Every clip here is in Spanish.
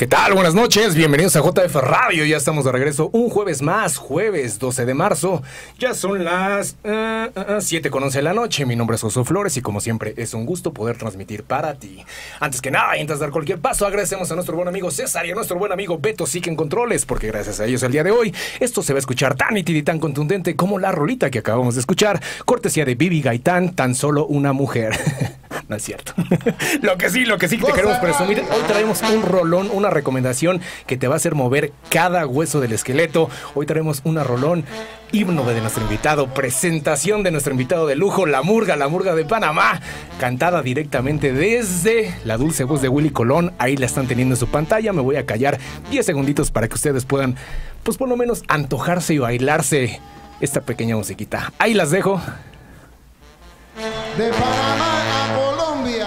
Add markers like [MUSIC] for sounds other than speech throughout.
¿Qué tal? Buenas noches, bienvenidos a JF Radio. Ya estamos de regreso un jueves más, jueves 12 de marzo. Ya son las uh, uh, 7 con 11 de la noche. Mi nombre es Josué Flores y como siempre es un gusto poder transmitir para ti. Antes que nada, y antes de dar cualquier paso, agradecemos a nuestro buen amigo César y a nuestro buen amigo Beto Sique en Controles, porque gracias a ellos el día de hoy esto se va a escuchar tan nítido y tan contundente como la rolita que acabamos de escuchar, cortesía de Bibi Gaitán, tan solo una mujer. [LAUGHS] no es cierto. [LAUGHS] lo que sí, lo que sí te queremos presumir, hoy traemos un rolón, una recomendación que te va a hacer mover cada hueso del esqueleto. Hoy traemos una rolón, himno de nuestro invitado, presentación de nuestro invitado de lujo, La Murga, La Murga de Panamá, cantada directamente desde la dulce voz de Willy Colón. Ahí la están teniendo en su pantalla. Me voy a callar 10 segunditos para que ustedes puedan, pues por lo menos, antojarse y bailarse esta pequeña musiquita. Ahí las dejo. De Panamá a Colombia.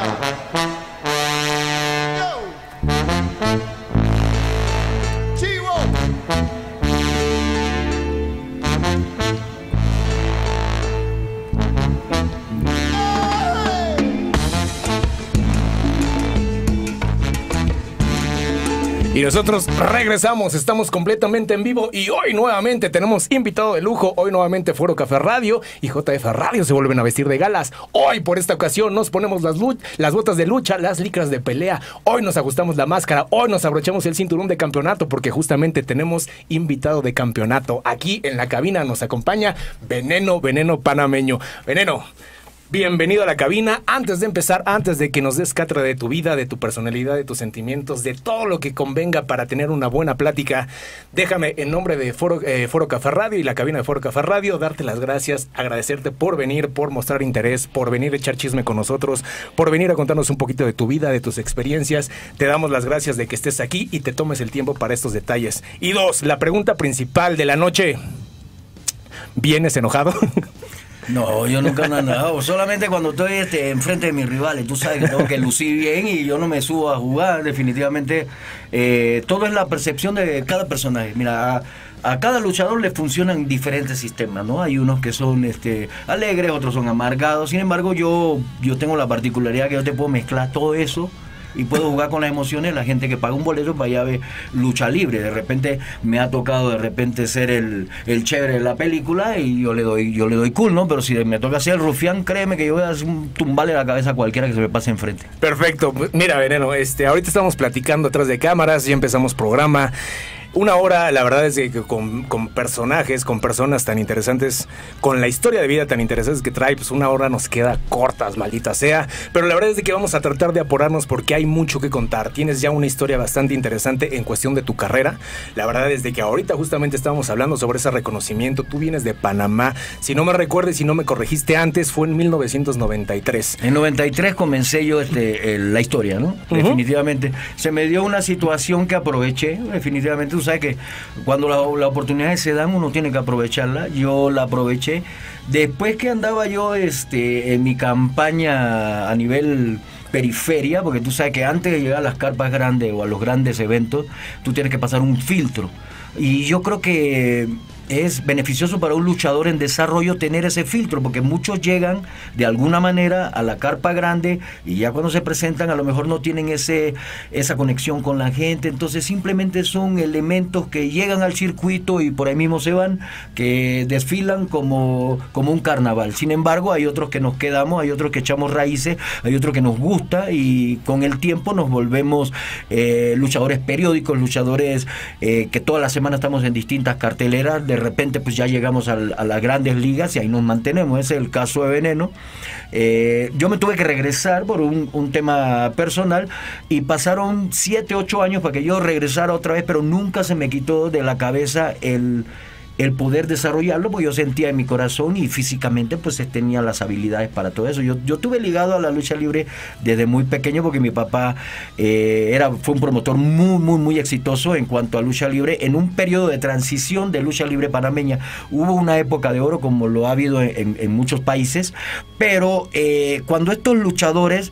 Y nosotros regresamos, estamos completamente en vivo y hoy nuevamente tenemos invitado de lujo, hoy nuevamente Foro Café Radio y JF Radio se vuelven a vestir de galas. Hoy por esta ocasión nos ponemos las, las botas de lucha, las licras de pelea, hoy nos ajustamos la máscara, hoy nos abrochamos el cinturón de campeonato porque justamente tenemos invitado de campeonato. Aquí en la cabina nos acompaña Veneno, Veneno Panameño. Veneno. Bienvenido a la cabina. Antes de empezar, antes de que nos des cátedra de tu vida, de tu personalidad, de tus sentimientos, de todo lo que convenga para tener una buena plática, déjame en nombre de Foro, eh, Foro Café Radio y la cabina de Foro Café Radio darte las gracias, agradecerte por venir, por mostrar interés, por venir a echar chisme con nosotros, por venir a contarnos un poquito de tu vida, de tus experiencias. Te damos las gracias de que estés aquí y te tomes el tiempo para estos detalles. Y dos, la pregunta principal de la noche. ¿Vienes enojado? [LAUGHS] No, yo nunca he andado. Solamente cuando estoy este, enfrente de mis rivales, tú sabes que tengo que lucir bien y yo no me subo a jugar. Definitivamente, eh, todo es la percepción de cada personaje. Mira, a, a, cada luchador le funcionan diferentes sistemas, ¿no? Hay unos que son este, alegres, otros son amargados. Sin embargo, yo, yo tengo la particularidad que yo te puedo mezclar todo eso y puedo jugar con las emociones. La gente que paga un boleto para allá ver lucha libre. De repente me ha tocado de repente ser el, el chévere de la película y yo le doy yo le doy cool, ¿no? Pero si me toca ser el rufián, créeme que yo voy a tumbarle la cabeza a cualquiera que se me pase enfrente. Perfecto. Mira, Veneno, este, ahorita estamos platicando atrás de cámaras, ya empezamos programa. Una hora, la verdad es que con, con, personajes, con personas tan interesantes, con la historia de vida tan interesante que trae, pues una hora nos queda cortas, maldita sea. Pero la verdad es que vamos a tratar de apurarnos porque hay mucho que contar. Tienes ya una historia bastante interesante en cuestión de tu carrera. La verdad es de que ahorita justamente estábamos hablando sobre ese reconocimiento. Tú vienes de Panamá. Si no me recuerdes, si no me corregiste antes, fue en 1993. En 93 comencé yo este, la historia, ¿no? Uh -huh. Definitivamente. Se me dio una situación que aproveché, definitivamente sabes que cuando las la oportunidades se dan uno tiene que aprovecharla. Yo la aproveché. Después que andaba yo este, en mi campaña a nivel periferia, porque tú sabes que antes de llegar a las carpas grandes o a los grandes eventos, tú tienes que pasar un filtro. Y yo creo que es beneficioso para un luchador en desarrollo tener ese filtro, porque muchos llegan de alguna manera a la carpa grande y ya cuando se presentan a lo mejor no tienen ese, esa conexión con la gente, entonces simplemente son elementos que llegan al circuito y por ahí mismo se van, que desfilan como, como un carnaval. Sin embargo, hay otros que nos quedamos, hay otros que echamos raíces, hay otros que nos gusta y con el tiempo nos volvemos eh, luchadores periódicos, luchadores eh, que toda la semana estamos en distintas carteleras, repente pues ya llegamos a, a, las grandes ligas y ahí nos mantenemos. Ese es el caso de Veneno. Eh, yo me tuve que regresar por un, un, tema personal y pasaron 7, 8 años para que yo regresara otra vez, pero nunca se me quitó de la cabeza el el poder desarrollarlo, porque yo sentía en mi corazón y físicamente pues tenía las habilidades para todo eso. Yo, yo tuve ligado a la lucha libre desde muy pequeño porque mi papá eh, era, fue un promotor muy, muy, muy exitoso en cuanto a lucha libre en un periodo de transición de lucha libre panameña. Hubo una época de oro como lo ha habido en, en muchos países, pero eh, cuando estos luchadores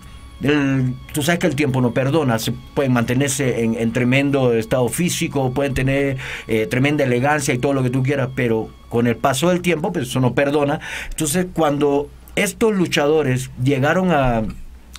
tú sabes que el tiempo no perdona, se pueden mantenerse en, en tremendo estado físico, pueden tener eh, tremenda elegancia y todo lo que tú quieras, pero con el paso del tiempo, pues eso no perdona. Entonces, cuando estos luchadores llegaron a,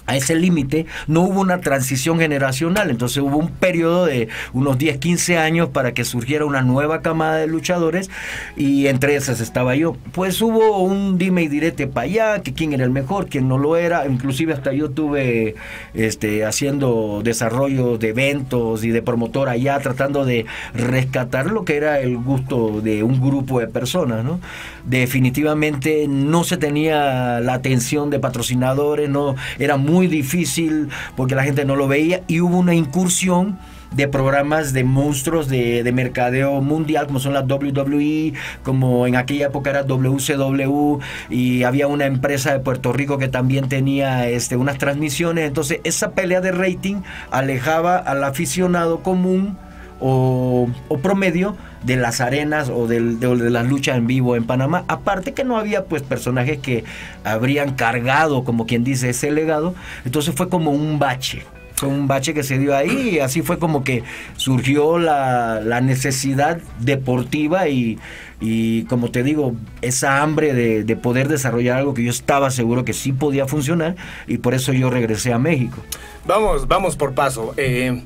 a ese límite, no hubo una transición generacional, entonces hubo un periodo de unos 10, 15 años para que surgiera una nueva camada de luchadores y entre esas estaba yo. Pues hubo un dime y direte para allá, que quién era el mejor, quién no lo era, inclusive hasta yo tuve este, haciendo desarrollo de eventos y de promotor allá, tratando de rescatar lo que era el gusto de un grupo de personas, ¿no? Definitivamente no se tenía la atención de patrocinadores, no era muy muy difícil porque la gente no lo veía y hubo una incursión de programas de monstruos de, de, mercadeo mundial, como son las WWE, como en aquella época era WCW, y había una empresa de Puerto Rico que también tenía este, unas transmisiones. Entonces, esa pelea de rating alejaba al aficionado común o, promedio de las arenas o de, de, las luchas en vivo en Panamá. Aparte que no había pues personajes que habrían cargado, como quien dice, ese legado. Entonces fue como un bache. Fue un bache que se dio ahí y así fue como que surgió la, la necesidad deportiva y, y, como te digo, esa hambre de, de poder desarrollar algo que yo estaba seguro que sí podía funcionar y por eso yo regresé a México. Vamos, vamos por paso. Eh,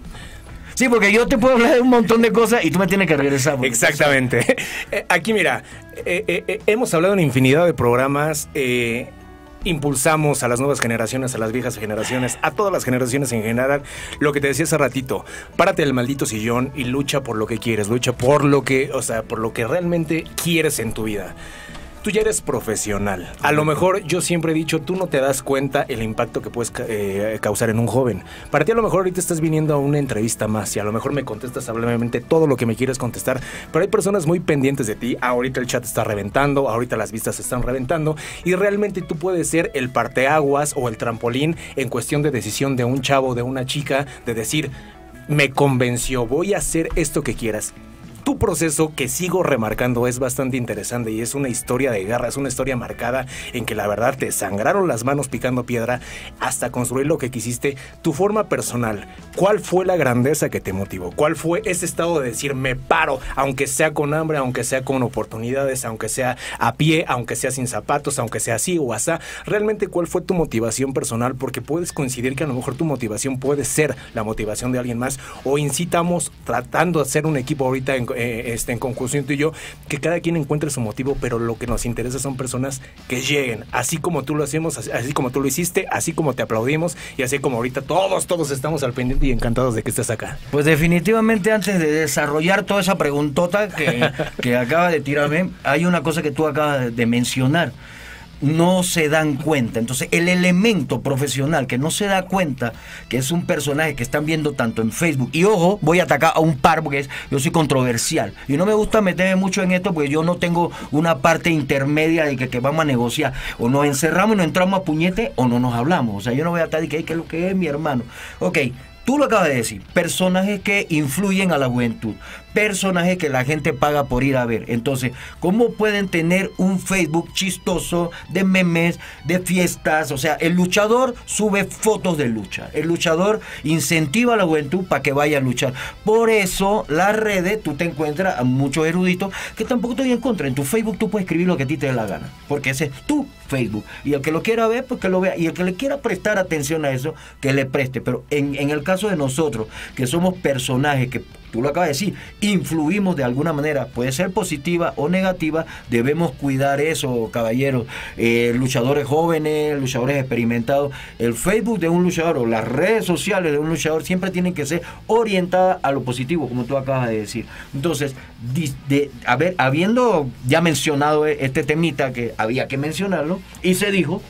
Sí, porque yo te puedo hablar de un montón de cosas y tú me tienes que regresar. Exactamente. [LAUGHS] Aquí, mira, eh, eh, eh, hemos hablado en infinidad de programas. Eh, impulsamos a las nuevas generaciones, a las viejas generaciones, a todas las generaciones en general. Lo que te decía hace ratito, párate del maldito sillón y lucha por lo que quieres, lucha por lo que, o sea, por lo que realmente quieres en tu vida tú ya eres profesional. A lo mejor yo siempre he dicho, tú no te das cuenta el impacto que puedes eh, causar en un joven. Para ti a lo mejor ahorita estás viniendo a una entrevista más y a lo mejor me contestas amablemente todo lo que me quieres contestar, pero hay personas muy pendientes de ti. Ahorita el chat está reventando, ahorita las vistas están reventando y realmente tú puedes ser el parteaguas o el trampolín en cuestión de decisión de un chavo, de una chica, de decir, me convenció, voy a hacer esto que quieras tu proceso que sigo remarcando es bastante interesante y es una historia de guerra, es una historia marcada en que la verdad te sangraron las manos picando piedra hasta construir lo que quisiste. Tu forma personal, ¿cuál fue la grandeza que te motivó? ¿Cuál fue ese estado de decir me paro, aunque sea con hambre, aunque sea con oportunidades, aunque sea a pie, aunque sea sin zapatos, aunque sea así o así? Realmente, ¿cuál fue tu motivación personal? Porque puedes coincidir que a lo mejor tu motivación puede ser la motivación de alguien más o incitamos tratando de hacer un equipo ahorita en eh, este, en conclusión tú y yo, que cada quien encuentre su motivo, pero lo que nos interesa son personas que lleguen, así como tú lo hacemos, así, así como tú lo hiciste, así como te aplaudimos y así como ahorita todos, todos estamos al pendiente y encantados de que estés acá. Pues definitivamente antes de desarrollar toda esa preguntota que, [LAUGHS] que acaba de tirarme, hay una cosa que tú acabas de mencionar no se dan cuenta. Entonces, el elemento profesional que no se da cuenta que es un personaje que están viendo tanto en Facebook, y ojo, voy a atacar a un par porque yo soy controversial. Y no me gusta meterme mucho en esto porque yo no tengo una parte intermedia de que, vamos a negociar. O nos encerramos y nos entramos a puñete o no nos hablamos. O sea, yo no voy a estar y que, que lo que es mi hermano. Ok, Tú lo acabas de decir, personajes que influyen a la juventud, personajes que la gente paga por ir a ver. Entonces, ¿cómo pueden tener un Facebook chistoso de memes, de fiestas? O sea, el luchador sube fotos de lucha. El luchador incentiva a la juventud para que vaya a luchar. Por eso, las redes, tú te encuentras a muchos eruditos que tampoco estoy en contra. En tu Facebook tú puedes escribir lo que a ti te dé la gana. Porque ese es tu Facebook. Y el que lo quiera ver, pues que lo vea. Y el que le quiera prestar atención a eso, que le preste. Pero en, en el caso de nosotros, que somos personajes que tú lo acabas de decir, influimos de alguna manera, puede ser positiva o negativa, debemos cuidar eso, caballeros, eh, luchadores jóvenes, luchadores experimentados, el Facebook de un luchador o las redes sociales de un luchador siempre tienen que ser orientadas a lo positivo, como tú acabas de decir. Entonces, a ver, habiendo ya mencionado este temita que había que mencionarlo, y se dijo,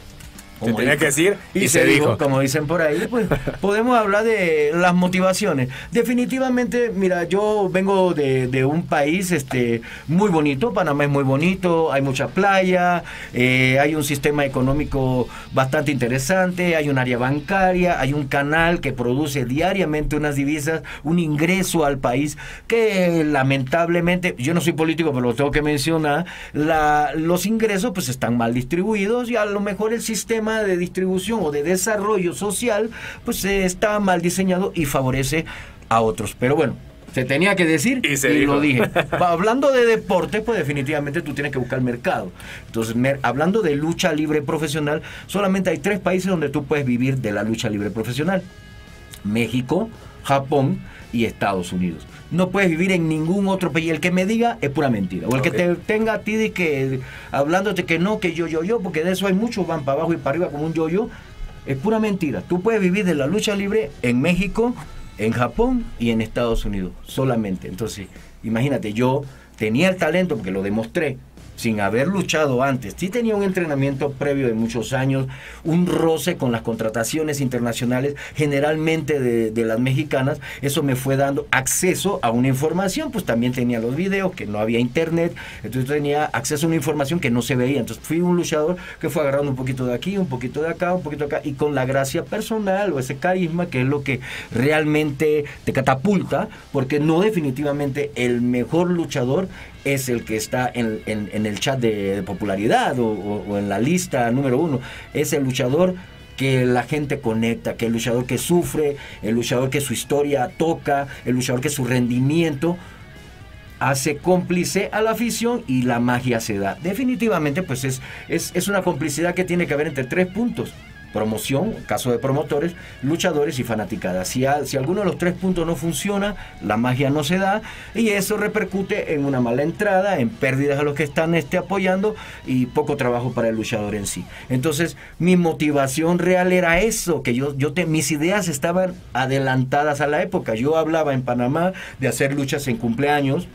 como tenía que decir y, se, dijo. Como dicen por ahí, pues podemos hablar de las motivaciones. Definitivamente, mira, yo vengo de, de, un país este muy bonito, Panamá es muy bonito, hay mucha playa, eh, hay un sistema económico bastante interesante, hay un área bancaria, hay un canal que produce diariamente unas divisas, un ingreso al país que lamentablemente, yo no soy político, pero lo tengo que mencionar, la, los ingresos pues están mal distribuidos y a lo mejor el sistema de distribución o de desarrollo social, pues está mal diseñado y favorece a otros. Pero bueno, Se tenía que decir Y se lo dije. [LAUGHS] Hablando de deporte, pues definitivamente tú tienes que buscar mercado. Entonces, mer- hablando de lucha libre profesional, solamente hay tres países donde tú puedes vivir de la lucha libre profesional. México, Japón y Estados Unidos. No puedes vivir en ningún otro país. El que me diga es pura mentira. O el que te tenga a ti de que hablándote que no, que yo, yo, yo, porque de eso hay muchos, van para abajo y para arriba como un yo-yo. Es pura mentira. Tú puedes vivir de la lucha libre en México, en Japón y en Estados Unidos. Solamente. Entonces, imagínate, yo tenía el talento porque lo demostré sin haber luchado antes. Sí tenía un entrenamiento previo de muchos años, un roce con las contrataciones internacionales, generalmente de, de las mexicanas. Eso me fue dando acceso a una información, pues también tenía los videos, que no había internet, entonces tenía acceso a una información que no se veía. Entonces fui un luchador que fue agarrando un poquito de aquí, un poquito de acá, un poquito de acá, y con la gracia personal o ese carisma, que es lo que realmente te catapulta, porque no definitivamente el mejor luchador es el que está en, el chat de, popularidad o, o- o en la lista número uno. Es el luchador que la gente conecta, que el luchador que sufre, el luchador que su historia toca, el luchador que su rendimiento hace cómplice a la afición y la magia se da. Definitivamente, pues es, es, es una complicidad que tiene que haber entre tres puntos. Promoción, caso de promotores, luchadores y fanaticadas. Si, a- si alguno de los tres puntos no funciona, la magia no se da y eso repercute en una mala entrada, en pérdidas a los que están este, apoyando y poco trabajo para el luchador en sí. Entonces, mi motivación real era eso, que yo, yo te, mis ideas estaban adelantadas a la época. Yo hablaba en Panamá de hacer luchas en cumpleaños,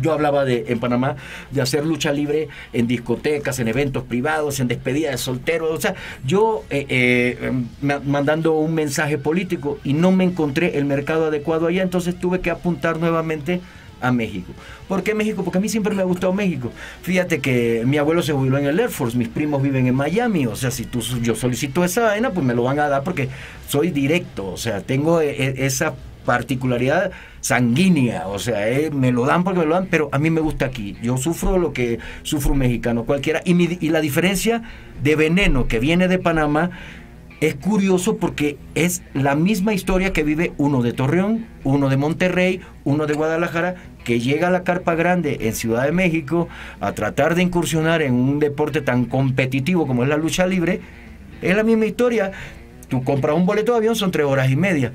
yo hablaba de, en Panamá de hacer lucha libre en discotecas, en eventos privados, en despedida de solteros. O sea, yo eh, eh, ma- mandando un mensaje político y no me encontré el mercado adecuado allá, entonces tuve que apuntar nuevamente a México. ¿Por qué México? Porque a mí siempre me ha gustado México. Fíjate que mi abuelo se jubiló en el Air Force, mis primos viven en Miami, o sea, si tú, yo solicito esa vaina, pues me lo van a dar porque soy directo, o sea, tengo eh, esa particularidad sanguínea, o sea, eh, me lo dan porque me lo dan, pero a mí me gusta aquí. Yo sufro lo que sufre un mexicano cualquiera. Y, y la diferencia de veneno que viene de Panamá es curioso porque es la misma historia que vive uno de Torreón, uno de Monterrey, uno de Guadalajara, que llega a la carpa grande en Ciudad de México a tratar de incursionar en un deporte tan competitivo como es la lucha libre. Es la misma historia. Tú compras un boleto de avión, son tres horas y media.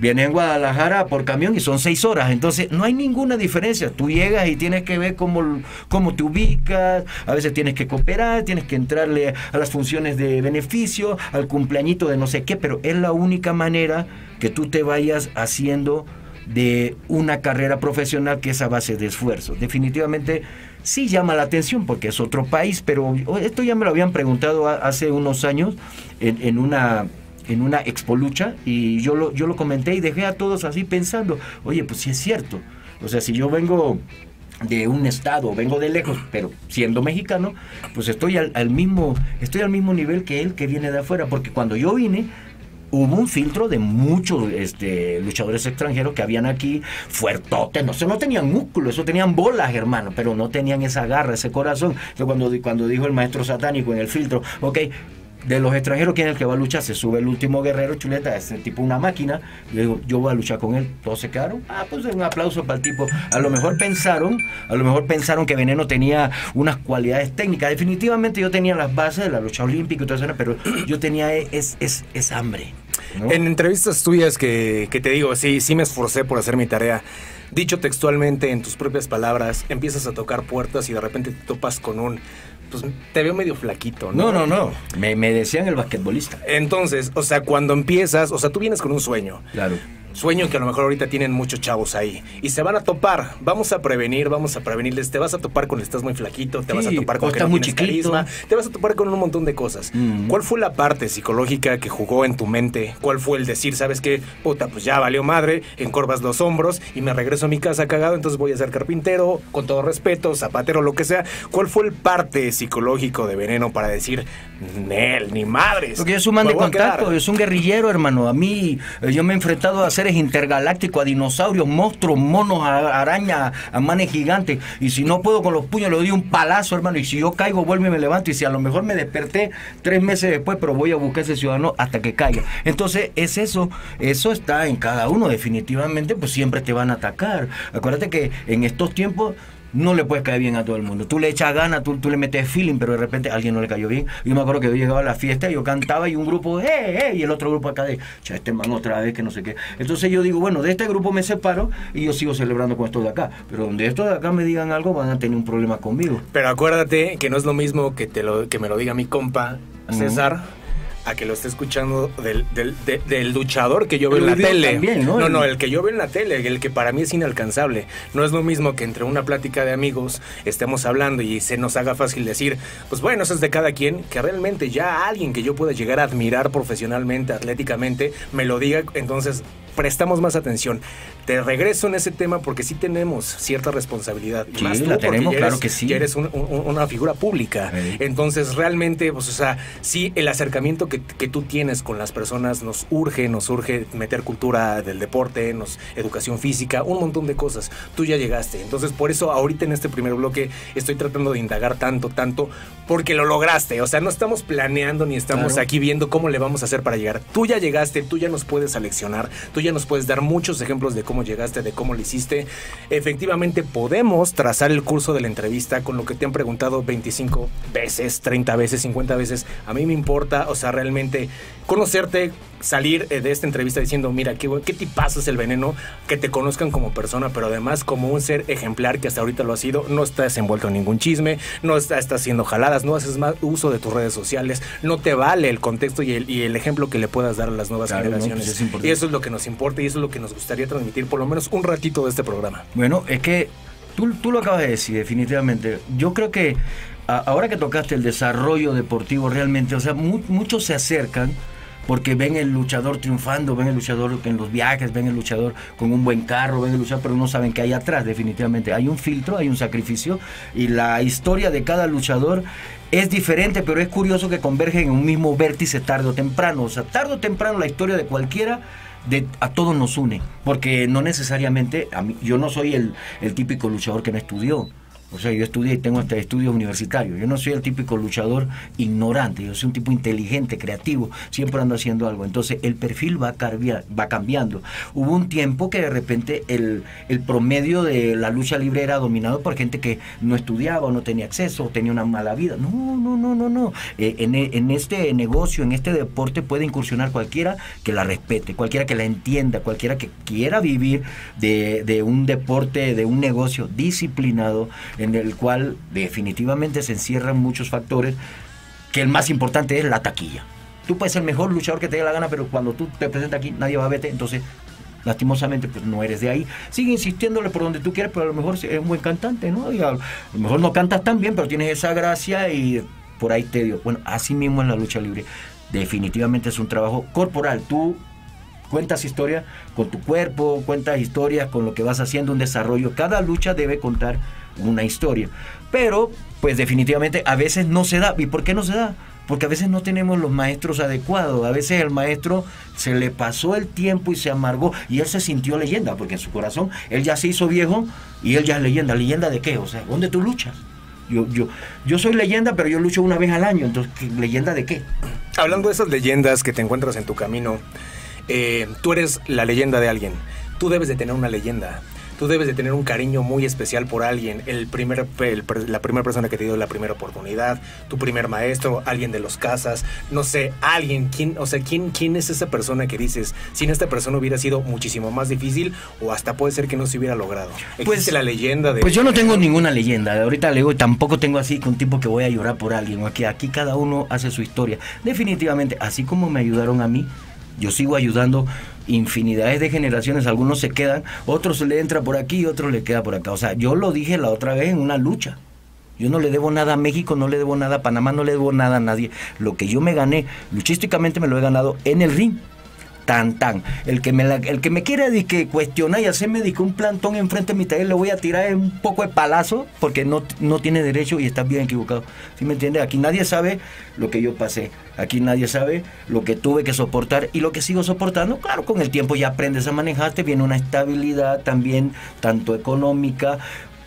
Vienes en Guadalajara por camión y son seis horas. Entonces, no hay ninguna diferencia. Tú llegas y tienes que ver cómo, cómo te ubicas. A veces tienes que cooperar, tienes que entrarle a las funciones de beneficio, al cumpleañito de no sé qué, pero es la única manera que tú te vayas haciendo de una carrera profesional que es a base de esfuerzo. Definitivamente sí llama la atención porque es otro país, pero esto ya me lo habían preguntado hace unos años en una en una expo lucha y yo lo, yo lo comenté y dejé a todos así pensando, oye, pues sí es cierto. O sea, si yo vengo de un estado, vengo de lejos, pero siendo mexicano, pues estoy al, mismo, estoy al mismo nivel que él que viene de afuera, porque cuando yo vine, hubo un filtro de muchos este, luchadores extranjeros que habían aquí fuertotes, no, no tenían músculo, eso tenían bolas, hermano, pero no tenían esa garra, ese corazón. Cuando, cuando dijo el maestro satánico en el filtro, ok, de los extranjeros, ¿quién es el que va a luchar? Se sube el último guerrero, chuleta, es tipo una máquina. Yo digo, yo voy a luchar con él. Todos se quedaron. Ah, pues un aplauso para el tipo. A lo mejor pensaron, a lo mejor pensaron que Veneno tenía unas cualidades técnicas. Definitivamente yo tenía las bases de la lucha olímpica y todo eso, pero yo tenía es, es, es hambre. En entrevistas tuyas que, que te digo, sí, sí me esforcé por hacer mi tarea. Dicho textualmente, en tus propias palabras, empiezas a tocar puertas y de repente te topas con un... Pues te veo medio flaquito, ¿no? No, no, no. Me, me decían el basquetbolista. Entonces, o sea, cuando empiezas, o sea, tú vienes con un sueño. Claro. Sueño que a lo mejor ahorita tienen muchos chavos ahí. Y se van a topar. Vamos a prevenir, vamos a prevenirles. Te vas a topar con estás muy flaquito, te vas a topar con que no muy tienes carisma, te vas a topar con un montón de cosas. Mm. ¿Cuál fue la parte psicológica que jugó en tu mente? ¿Cuál fue el decir, sabes qué? Puta, pues ya valió madre, encorvas los hombros y me regreso a mi casa cagado, entonces voy a ser carpintero, con todo respeto, zapatero, lo que sea. ¿Cuál fue el parte psicológico de veneno para decir, Nel, ni madres? Porque soy un man de voy a quedar"? contacto, soy un guerrillero, hermano. A mí, eh, yo me he enfrentado a seres seres intergalácticos, a dinosaurios, monstruos, monos, arañas, a manes gigantes. Y si no puedo con los puños, le doy un palazo, hermano. Y si yo caigo, vuelvo y me levanto. Y si a lo mejor me desperté tres meses después, pero voy a buscar a ese ciudadano hasta que caiga. Entonces, es eso. Eso está en cada uno. Definitivamente, pues siempre te van a atacar. Acuérdate que en estos tiempos no le puedes caer bien a todo el mundo. Tú le echas ganas, tú, tú le metes feeling, pero de repente a alguien no le cayó bien. Yo me acuerdo que yo llegaba a la fiesta y yo cantaba y un grupo, ¡eh, eh! Y el otro grupo acá de, cha, este man otra vez, que no sé qué. Entonces yo digo, bueno, de este grupo me separo y yo sigo celebrando con estos de acá. Pero donde estos de acá me digan algo, van a tener un problema conmigo. Pero acuérdate que no es lo mismo que, te lo, que me lo diga mi compa César. A que lo esté escuchando del, del, de- del luchador que yo veo El en la tele. también, ¿no? no, no, el que yo veo en la tele, el que para mí es inalcanzable. No es lo mismo que entre una plática de amigos estemos hablando y se nos haga fácil decir, pues bueno, eso es de cada quien, que realmente ya alguien que yo pueda llegar a admirar profesionalmente, atléticamente, me lo diga, entonces prestamos más atención. Te regreso en ese tema porque sí tenemos cierta responsabilidad. Sí, más tú, la tenemos, ya claro que sí. ya eres un- un- una figura pública. Sí. Entonces, realmente, pues, o sea, sí, el acercamiento que, que tú tienes con las personas nos urge, nos urge meter cultura del deporte, nos, educación física, un montón de cosas. Tú ya llegaste. Entonces, por eso ahorita en este primer bloque estoy tratando de indagar tanto, tanto, porque lo lograste. O sea, no estamos planeando ni estamos Claro. aquí viendo cómo le vamos a hacer para llegar. Tú ya llegaste, tú ya nos puedes aleccionar, tú ya nos puedes dar muchos ejemplos de cómo llegaste, de cómo lo hiciste. Efectivamente, podemos trazar el curso de la entrevista con lo que te han preguntado 25 veces, 30 veces, 50 veces. A mí me importa, o sea, realmente conocerte, salir eh, de esta entrevista diciendo, mira, qué, qué tipazo es el veneno, que te conozcan como persona, pero además como un ser ejemplar que hasta ahorita lo ha sido, no estás envuelto en ningún chisme, no está- estás haciendo jaladas, no haces más uso de tus redes sociales, no te vale el contexto y el, y el ejemplo que le puedas dar a las nuevas Claro, no, generaciones. pues es importante. y eso es lo que nos importa y eso es lo que nos gustaría transmitir por lo menos un ratito de este programa. Bueno, es que tú, tú lo acabas de decir, definitivamente. Yo creo que ahora que tocaste el desarrollo deportivo realmente, o sea, mu- muchos se acercan porque ven el luchador triunfando, ven el luchador en los viajes, ven el luchador con un buen carro, ven el luchador, pero no saben qué hay atrás, definitivamente. Hay un filtro, hay un sacrificio y la historia de cada luchador es diferente, pero es curioso que convergen en un mismo vértice tarde o temprano. O sea, tarde o temprano la historia de cualquiera a todos nos une, porque no necesariamente, a mí, yo no soy el, el típico luchador que no estudió. O sea, yo estudié y tengo hasta estudios universitarios. Yo no soy el típico luchador ignorante, yo soy un tipo inteligente, creativo, siempre ando haciendo algo. Entonces el perfil va, cambiando. Hubo un tiempo que de repente el, el promedio de la lucha libre era dominado por gente que no estudiaba no tenía acceso o tenía una mala vida. No, no, no, no, no. Eh, en, en este negocio, en este deporte puede incursionar cualquiera que la respete, cualquiera que la entienda, cualquiera que quiera vivir de, de un deporte, de un negocio disciplinado en el cual definitivamente se encierran muchos factores que el más importante es la taquilla. Tú puedes ser el mejor luchador que te dé la gana, pero cuando tú te presentas aquí nadie va a verte, entonces lastimosamente pues no eres de ahí. Sigue insistiéndole por donde tú quieras, pero a lo mejor es un buen cantante, ¿no? Y a lo mejor no cantas tan bien, pero tienes esa gracia y por ahí te dio. Bueno, así mismo en la lucha libre. Definitivamente es un trabajo corporal. Tú cuentas historia con tu cuerpo, cuentas historias con lo que vas haciendo, un desarrollo. Cada lucha debe contar una historia. Pero, pues definitivamente a veces no se da. ¿Y por qué no se da? Porque a veces no tenemos los maestros adecuados. A veces el maestro se le pasó el tiempo y se amargó. Y él se sintió leyenda, porque en su corazón él ya se hizo viejo y él ya es leyenda. ¿Leyenda de qué? O sea, ¿dónde tú luchas? Yo, yo, yo soy leyenda, pero yo lucho una vez al año. Entonces, ¿qué- ¿leyenda de qué? Hablando de esas leyendas que te encuentras en tu camino, eh, tú eres la leyenda de alguien. Tú debes de tener una leyenda. Tú debes de tener un cariño muy especial por alguien. El primer, el la primera persona que te dio la primera oportunidad, tu primer maestro, alguien de los casas, no sé, alguien. ¿quién, o sea, ¿quién, ¿quién es esa persona que dices, sin esta persona hubiera sido muchísimo más difícil o hasta puede ser que no se hubiera logrado? Existe Pues- la leyenda de... Pues yo no tengo ninguna leyenda. Ahorita le digo, tampoco tengo así con tipo que voy a llorar por alguien. Aquí, aquí cada uno hace su historia. Definitivamente, así como me ayudaron a mí, yo sigo ayudando infinidades de generaciones. Algunos se quedan, otros le entra por aquí, otros le queda por acá. O sea, yo lo dije la otra vez en una lucha. Yo no le debo nada a México, no le debo nada a Panamá, no le debo nada a nadie. Lo que yo me gané, luchísticamente me lo he ganado en el ring. Tan tan. El que me, la- el que me quiera di que cuestionar y hacerme di que un plantón enfrente de mi taller le voy a tirar un poco de palazo porque no, no tiene derecho y está bien equivocado. ¿Sí me entiende? Aquí nadie sabe lo que yo pasé. Aquí nadie sabe lo que tuve que soportar y lo que sigo soportando. Claro, con el tiempo ya aprendes a manejarte, viene una estabilidad también, tanto económica,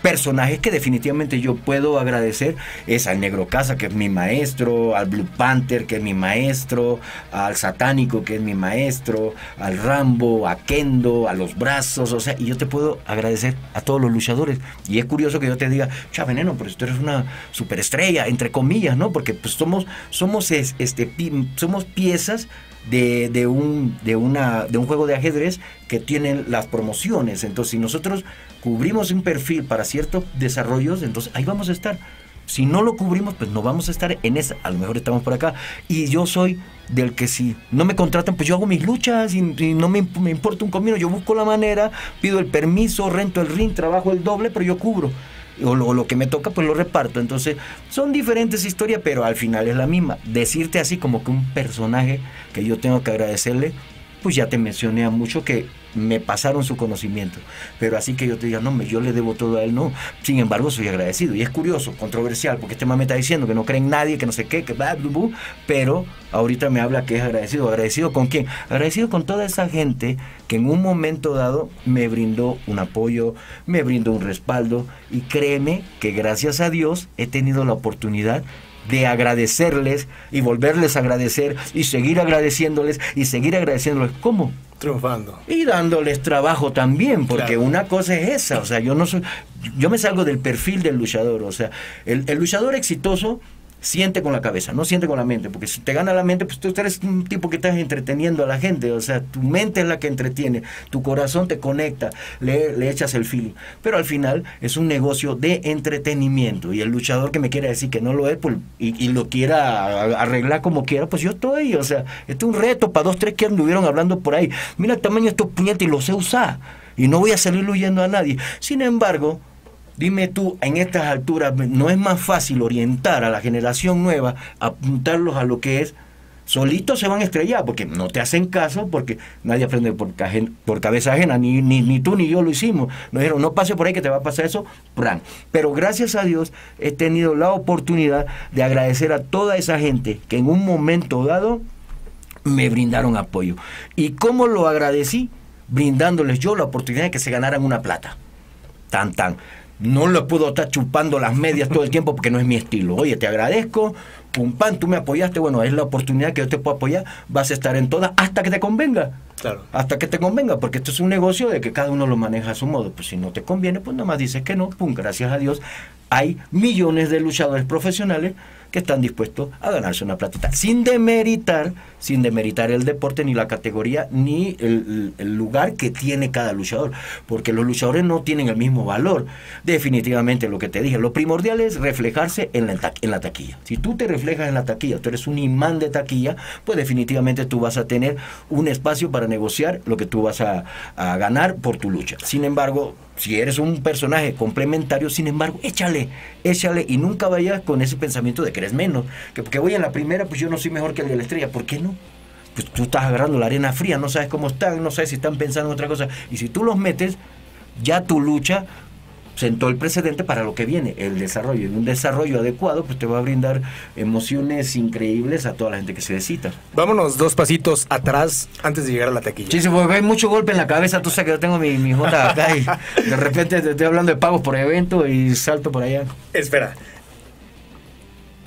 personajes que definitivamente yo puedo agradecer es al Negro Casa, que es mi maestro, al Blue Panther, que es mi maestro, al Satánico, que es mi maestro, al Rambo, a Kendo, a los brazos, o sea, y yo te puedo agradecer a todos los luchadores. Y es curioso que yo te diga, cha veneno, pero tú eres una superestrella, entre comillas, ¿no? Porque pues somos, somos, es- este, somos piezas de, de un, de, una, de un juego de ajedrez que tienen las promociones. Entonces, si nosotros cubrimos un perfil para ciertos desarrollos, entonces ahí vamos a estar. Si no lo cubrimos, pues no vamos a estar en esa. A lo mejor estamos por acá. Y yo soy del que si no me contratan, pues yo hago mis luchas y, no me, me importa un comino. Yo busco la manera, pido el permiso, rento el ring, trabajo el doble, pero yo cubro o lo, que me toca, pues lo reparto. Entonces, son diferentes historias, pero al final es la misma. Decirte así como que un personaje que yo tengo que agradecerle, pues ya te mencioné a mucho que me pasaron su conocimiento. Pero así que yo te diga, no, yo le debo todo a él, no. Sin embargo, soy agradecido. Y es curioso, controversial, porque este man me está diciendo que no cree en nadie, que no sé qué, que bla, pero ahorita me habla que es agradecido. ¿Agradecido con quién? Agradecido con toda esa gente que en un momento dado me brindó un apoyo, me brindó un respaldo. Y créeme que gracias a Dios he tenido la oportunidad de agradecerles y volverles a agradecer y seguir agradeciéndoles y seguir agradeciéndoles. ¿Cómo? Triunfando. Y dándoles trabajo también, porque Claro. una cosa es esa, o sea, yo no soy, yo me salgo del perfil del luchador, o sea, el, el luchador exitoso siente con la cabeza, no siente con la mente, porque si te gana la mente, pues tú eres un tipo que estás entreteniendo a la gente, o sea, tu mente es la que entretiene, tu corazón te conecta, le, le echas el feeling, pero al final es un negocio de entretenimiento y el luchador que me quiera decir que no lo es pues, y, y lo quiera arreglar como quiera, pues yo estoy, o sea, este es un reto para dos, tres que anduvieron hablando por ahí, mira el tamaño de estos puñetes y los sé usar y no voy a salir huyendo a nadie, sin embargo, Dime tú, en estas alturas, ¿no es más fácil orientar a la generación nueva, apuntarlos a lo que es? Solitos se van a estrellar porque no te hacen caso, porque nadie aprende por, cabeza ajena, ni, ni, ni tú ni yo lo hicimos. Nos dijeron, no pase por ahí que te va a pasar eso, ¡pran! Pero gracias a Dios he tenido la oportunidad de agradecer a toda esa gente que en un momento dado me brindaron apoyo. ¿Y cómo lo agradecí? Brindándoles yo la oportunidad de que se ganaran una plata. Tan, tan. No le puedo estar chupando las medias todo el tiempo porque no es mi estilo. Oye, te agradezco, pum pam, tú me apoyaste, bueno, es la oportunidad que yo te puedo apoyar, vas a estar en todas hasta que te convenga. Claro. Hasta que te convenga, porque esto es un negocio de que cada uno lo maneja a su modo. Pues si no te conviene, pues nada más dices que no, pum, gracias a Dios. Hay millones de luchadores profesionales que están dispuestos a ganarse una platita, sin demeritar, sin demeritar el deporte, ni la categoría, ni el, lugar que tiene cada luchador, porque los luchadores no tienen el mismo valor. Definitivamente lo que te dije, lo primordial es reflejarse en la, en la taquilla. Si tú te reflejas en la taquilla, tú eres un imán de taquilla, pues definitivamente tú vas a tener un espacio para negociar lo que tú vas a, a ganar por tu lucha. Sin embargo, si eres un personaje complementario, sin embargo, échale, échale y nunca vayas con ese pensamiento de que eres menos. Que porque voy en la primera, pues yo no soy mejor que el de la estrella. ¿Por qué no? Pues tú estás agarrando la arena fría, no sabes cómo están, no sabes si están pensando en otra cosa. Y si tú los metes, ya tu lucha sentó el precedente para lo que viene, el desarrollo. Y un desarrollo adecuado, pues te va a brindar emociones increíbles a toda la gente que se necesita. Vámonos dos pasitos atrás antes de llegar a la taquilla. Sí, sí, porque hay mucho golpe en la cabeza. Tú sabes que yo tengo mi, mi J [LAUGHS] acá y de repente te estoy hablando de pagos por evento y salto por allá. Espera.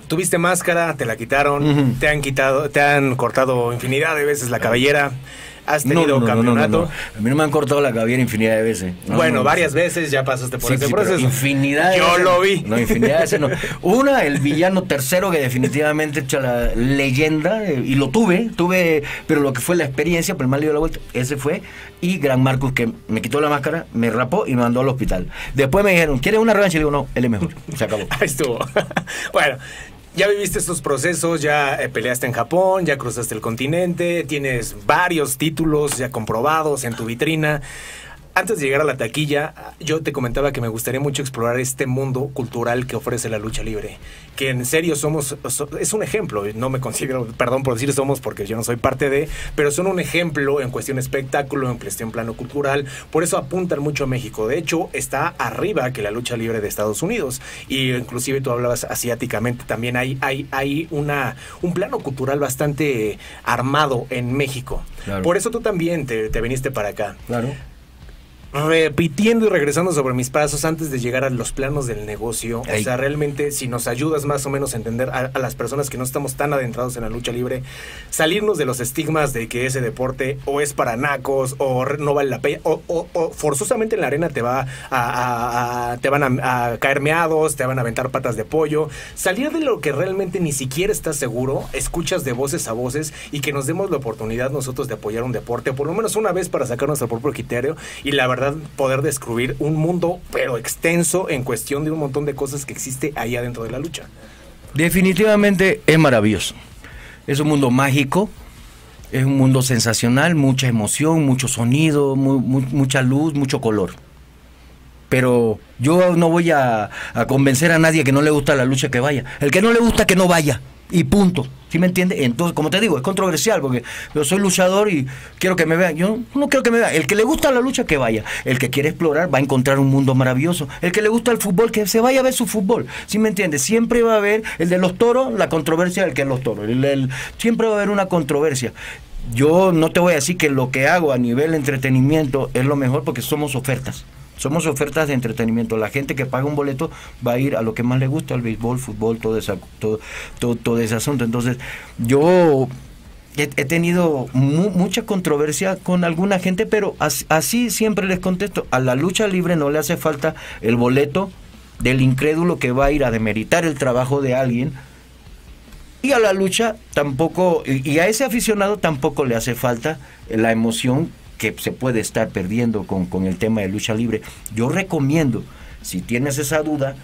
Tuviste máscara, te la quitaron, te han quitado, te han cortado infinidad de veces la cabellera, has tenido campeonato. A mí no me han cortado la cabellera infinidad de veces. No, bueno, no, varias veces ya pasaste por Sí, ese sí, proceso. infinidad de Yo veces. lo vi. No, infinidad de veces no. Una, el villano tercero que definitivamente echa la leyenda, eh, y lo tuve, tuve, pero lo que fue la experiencia, pero el mal dio la vuelta, ese fue. Y Gran Marcus que me quitó la máscara, me rapó y me mandó al hospital. Después me dijeron, ¿quieres una revancha? Y le digo, no, él es mejor. Se acabó. [LAUGHS] Ahí estuvo. [LAUGHS] bueno, ya viviste estos procesos, ya eh, peleaste en Japón, ya cruzaste el continente, tienes varios títulos ya comprobados en tu vitrina. Antes de llegar a la taquilla, yo te comentaba que me gustaría mucho explorar este mundo cultural que ofrece la lucha libre. Que en serio somos, so- es un ejemplo, no me considero, perdón por decir somos porque yo no soy parte de, pero son un ejemplo en cuestión espectáculo, en cuestión plano cultural. Por eso apuntan mucho a México. De hecho, está arriba que la lucha libre de Estados Unidos. Y inclusive tú hablabas asiáticamente, también hay, hay, hay una, un plano cultural bastante armado en México. Claro. Por eso tú también te, te viniste para acá Claro. Repitiendo y regresando sobre mis pasos antes de llegar a los planos del negocio. O sea, realmente si nos ayudas más o menos a entender a, a las personas que no estamos tan adentrados en la lucha libre, salirnos de los estigmas de que ese deporte o es para nacos o no vale la pena o, o- o forzosamente en la arena te va a, a- te van a caer meados, te van a aventar patas de pollo. Salir de lo que realmente ni siquiera estás seguro, escuchas de voces a voces y que nos demos la oportunidad nosotros de apoyar un deporte, por lo menos una vez para sacar nuestro propio criterio y la verdad poder descubrir un mundo pero extenso en cuestión de un montón de cosas que existe ahí adentro de la lucha. Definitivamente es maravilloso. Es un mundo mágico, es un mundo sensacional, mucha emoción, mucho sonido, mu- mu- mucha luz, mucho color. Pero yo no voy a, a convencer a nadie que no le gusta la lucha que vaya. El que no le gusta que no vaya. Y punto. ¿Sí me entiende? Entonces, como te digo, es controversial porque yo soy luchador y quiero que me vean. Yo no quiero que me vean. El que le gusta la lucha, que vaya. El que quiere explorar va a encontrar un mundo maravilloso. El que le gusta el fútbol, que se vaya a ver su fútbol. ¿Sí me entiende? Siempre va a haber el de los toros, la controversia del que es los toros. El- el- siempre va a haber una controversia. Yo no te voy a decir que lo que hago a nivel entretenimiento es lo mejor porque somos ofertas. Somos ofertas de entretenimiento. La gente que paga un boleto va a ir a lo que más le gusta, al béisbol, fútbol, todo, esa, todo, todo, todo ese asunto. Entonces, yo he, tenido mu- mucha controversia con alguna gente, pero as- así siempre les contesto. A la lucha libre no le hace falta el boleto del incrédulo que va a ir a demeritar el trabajo de alguien y a la lucha tampoco, y a ese aficionado tampoco le hace falta la emoción que se puede estar perdiendo con, con el tema de lucha libre. Yo recomiendo, si tienes esa duda,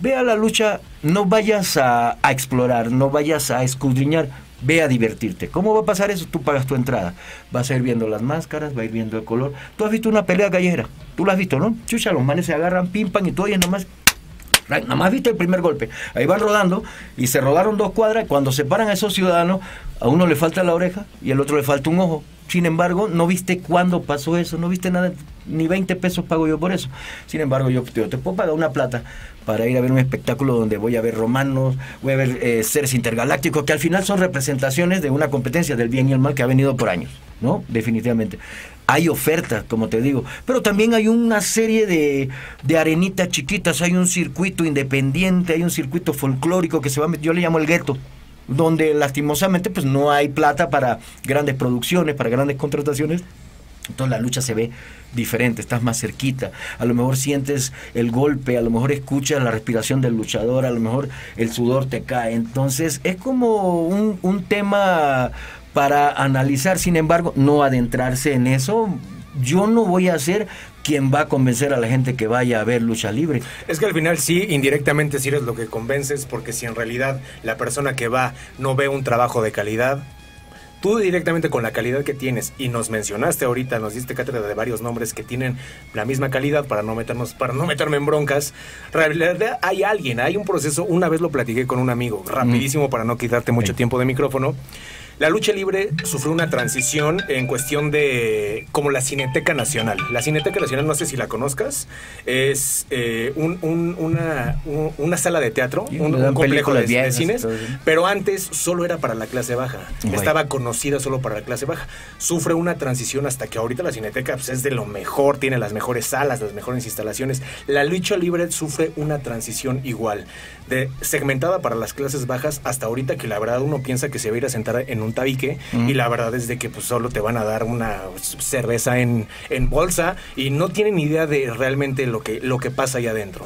ve a la lucha, no vayas a, explorar, no vayas a escudriñar, ve a divertirte. ¿Cómo va a pasar eso? Tú pagas tu entrada. Vas a ir viendo las máscaras, va a ir viendo el color. Tú has visto una pelea callejera, tú la has visto, ¿no? Chucha, los manes se agarran, pimpan y tú oyes nomás Nada más viste el primer golpe. Ahí van rodando y se rodaron dos cuadras. Cuando se paran a esos ciudadanos, a uno le falta la oreja y al otro le falta un ojo. Sin embargo, no viste cuándo pasó eso, no viste nada, ni 20 pesos pago yo por eso. Sin embargo, yo, te puedo pagar una plata para ir a ver un espectáculo donde voy a ver romanos, voy a ver eh, seres intergalácticos, que al final son representaciones de una competencia del bien y el mal que ha venido por años, ¿no? Definitivamente. Hay ofertas, como te digo, pero también hay una serie de, de arenitas chiquitas, hay un circuito independiente, hay un circuito folclórico que se va a yo le llamo el gueto, donde lastimosamente pues no hay plata para grandes producciones, para grandes contrataciones. Entonces la lucha se ve diferente, estás más cerquita, a lo mejor sientes el golpe, a lo mejor escuchas la respiración del luchador, a lo mejor el sudor te cae. Entonces es como un, un tema para analizar, sin embargo, no adentrarse en eso. Yo no voy a ser quien va a convencer a la gente que vaya a ver lucha libre. Es que al final sí, indirectamente sí eres lo que convences, porque si en realidad la persona que va no ve un trabajo de calidad, tú directamente con la calidad que tienes, y nos mencionaste ahorita, nos diste cátedra de varios nombres que tienen la misma calidad para no meternos, para no meterme en broncas, realidad hay alguien, hay un proceso, una vez lo platiqué con un amigo, rapidísimo para no quitarte mucho tiempo de micrófono. La lucha libre sufrió una transición en cuestión de como la Cineteca Nacional. La Cineteca Nacional, no sé si la conozcas, es eh, un- un- una, un- una sala de teatro, un, complejo de, cines, pero antes solo era para la clase baja. Estaba conocida solo para la clase baja. Sufre una transición hasta que ahorita la Cineteca pues, es de lo mejor, tiene las mejores salas, las mejores instalaciones. La lucha libre sufre una transición igual, de segmentada para las clases bajas hasta ahorita que la verdad uno piensa que se va a ir a sentar en un tabique Mm. y la verdad es de que pues solo te van a dar una cerveza en, en bolsa y no tienen idea de realmente lo que, lo que pasa ahí adentro.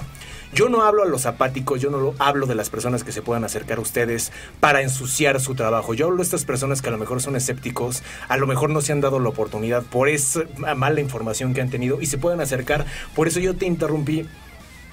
Yo no hablo a los apáticos, yo no lo- hablo de las personas que se puedan acercar a ustedes para ensuciar su trabajo. Yo hablo de estas personas que a lo mejor son escépticos, a lo mejor no se han dado la oportunidad por esa mala información que han tenido y se pueden acercar. Por eso yo te interrumpí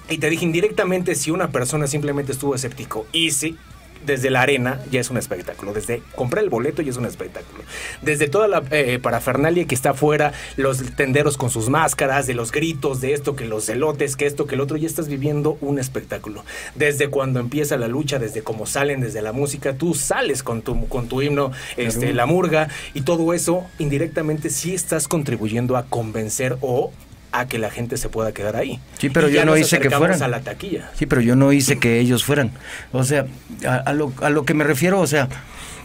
y te dije indirectamente si una persona simplemente estuvo escéptico y si desde la arena ya es un espectáculo. Desde comprar el boleto ya es un espectáculo. Desde toda la eh, parafernalia que está afuera, los tenderos con sus máscaras, de los gritos, de esto, que los celotes, que esto, que el otro, ya estás viviendo un espectáculo. Desde cuando empieza la lucha, desde cómo salen, desde la música, tú sales con tu, con tu himno, este, la murga, y todo eso indirectamente sí estás contribuyendo a convencer o a que la gente se pueda quedar ahí. Sí, pero Y yo ya no hice que fueran. a la taquilla. Sí, pero yo no hice que ellos fueran. O sea, a, a lo, a lo que me refiero, o sea,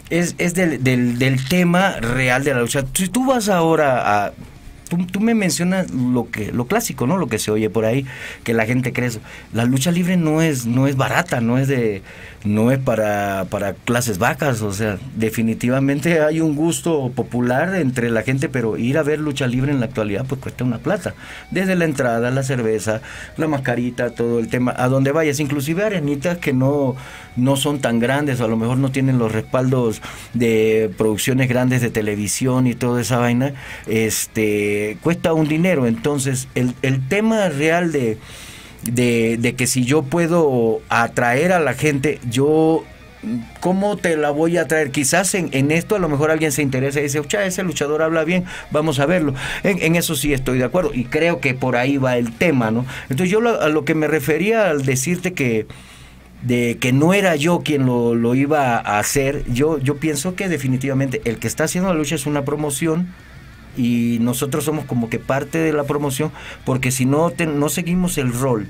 es, es del, del, del tema real de la lucha. Si tú vas ahora a... Tú, tú me mencionas lo que lo clásico, ¿no? Lo que se oye por ahí, que la gente cree eso. La lucha libre no es no es barata, no es de no es para, para clases vacas, o sea, definitivamente hay un gusto popular entre la gente, pero ir a ver lucha libre en la actualidad pues cuesta una plata. Desde la entrada, la cerveza, la mascarita, todo el tema, a donde vayas, inclusive arenitas que no, no son tan grandes, o a lo mejor no tienen los respaldos de producciones grandes de televisión y toda esa vaina, este cuesta un dinero. Entonces, el, el tema real de de, que si yo puedo atraer a la gente, yo, ¿cómo te la voy a atraer? Quizás en, en esto a lo mejor alguien se interesa y dice, ocha, ese luchador habla bien, vamos a verlo. En, en, eso sí estoy de acuerdo y creo que por ahí va el tema, ¿no? Entonces yo lo, a lo que me refería al decirte que de que no era yo quien lo, lo iba a hacer, yo, yo pienso que definitivamente el que está haciendo la lucha es una promoción, y nosotros somos como que parte de la promoción, porque si no, te, no seguimos el rol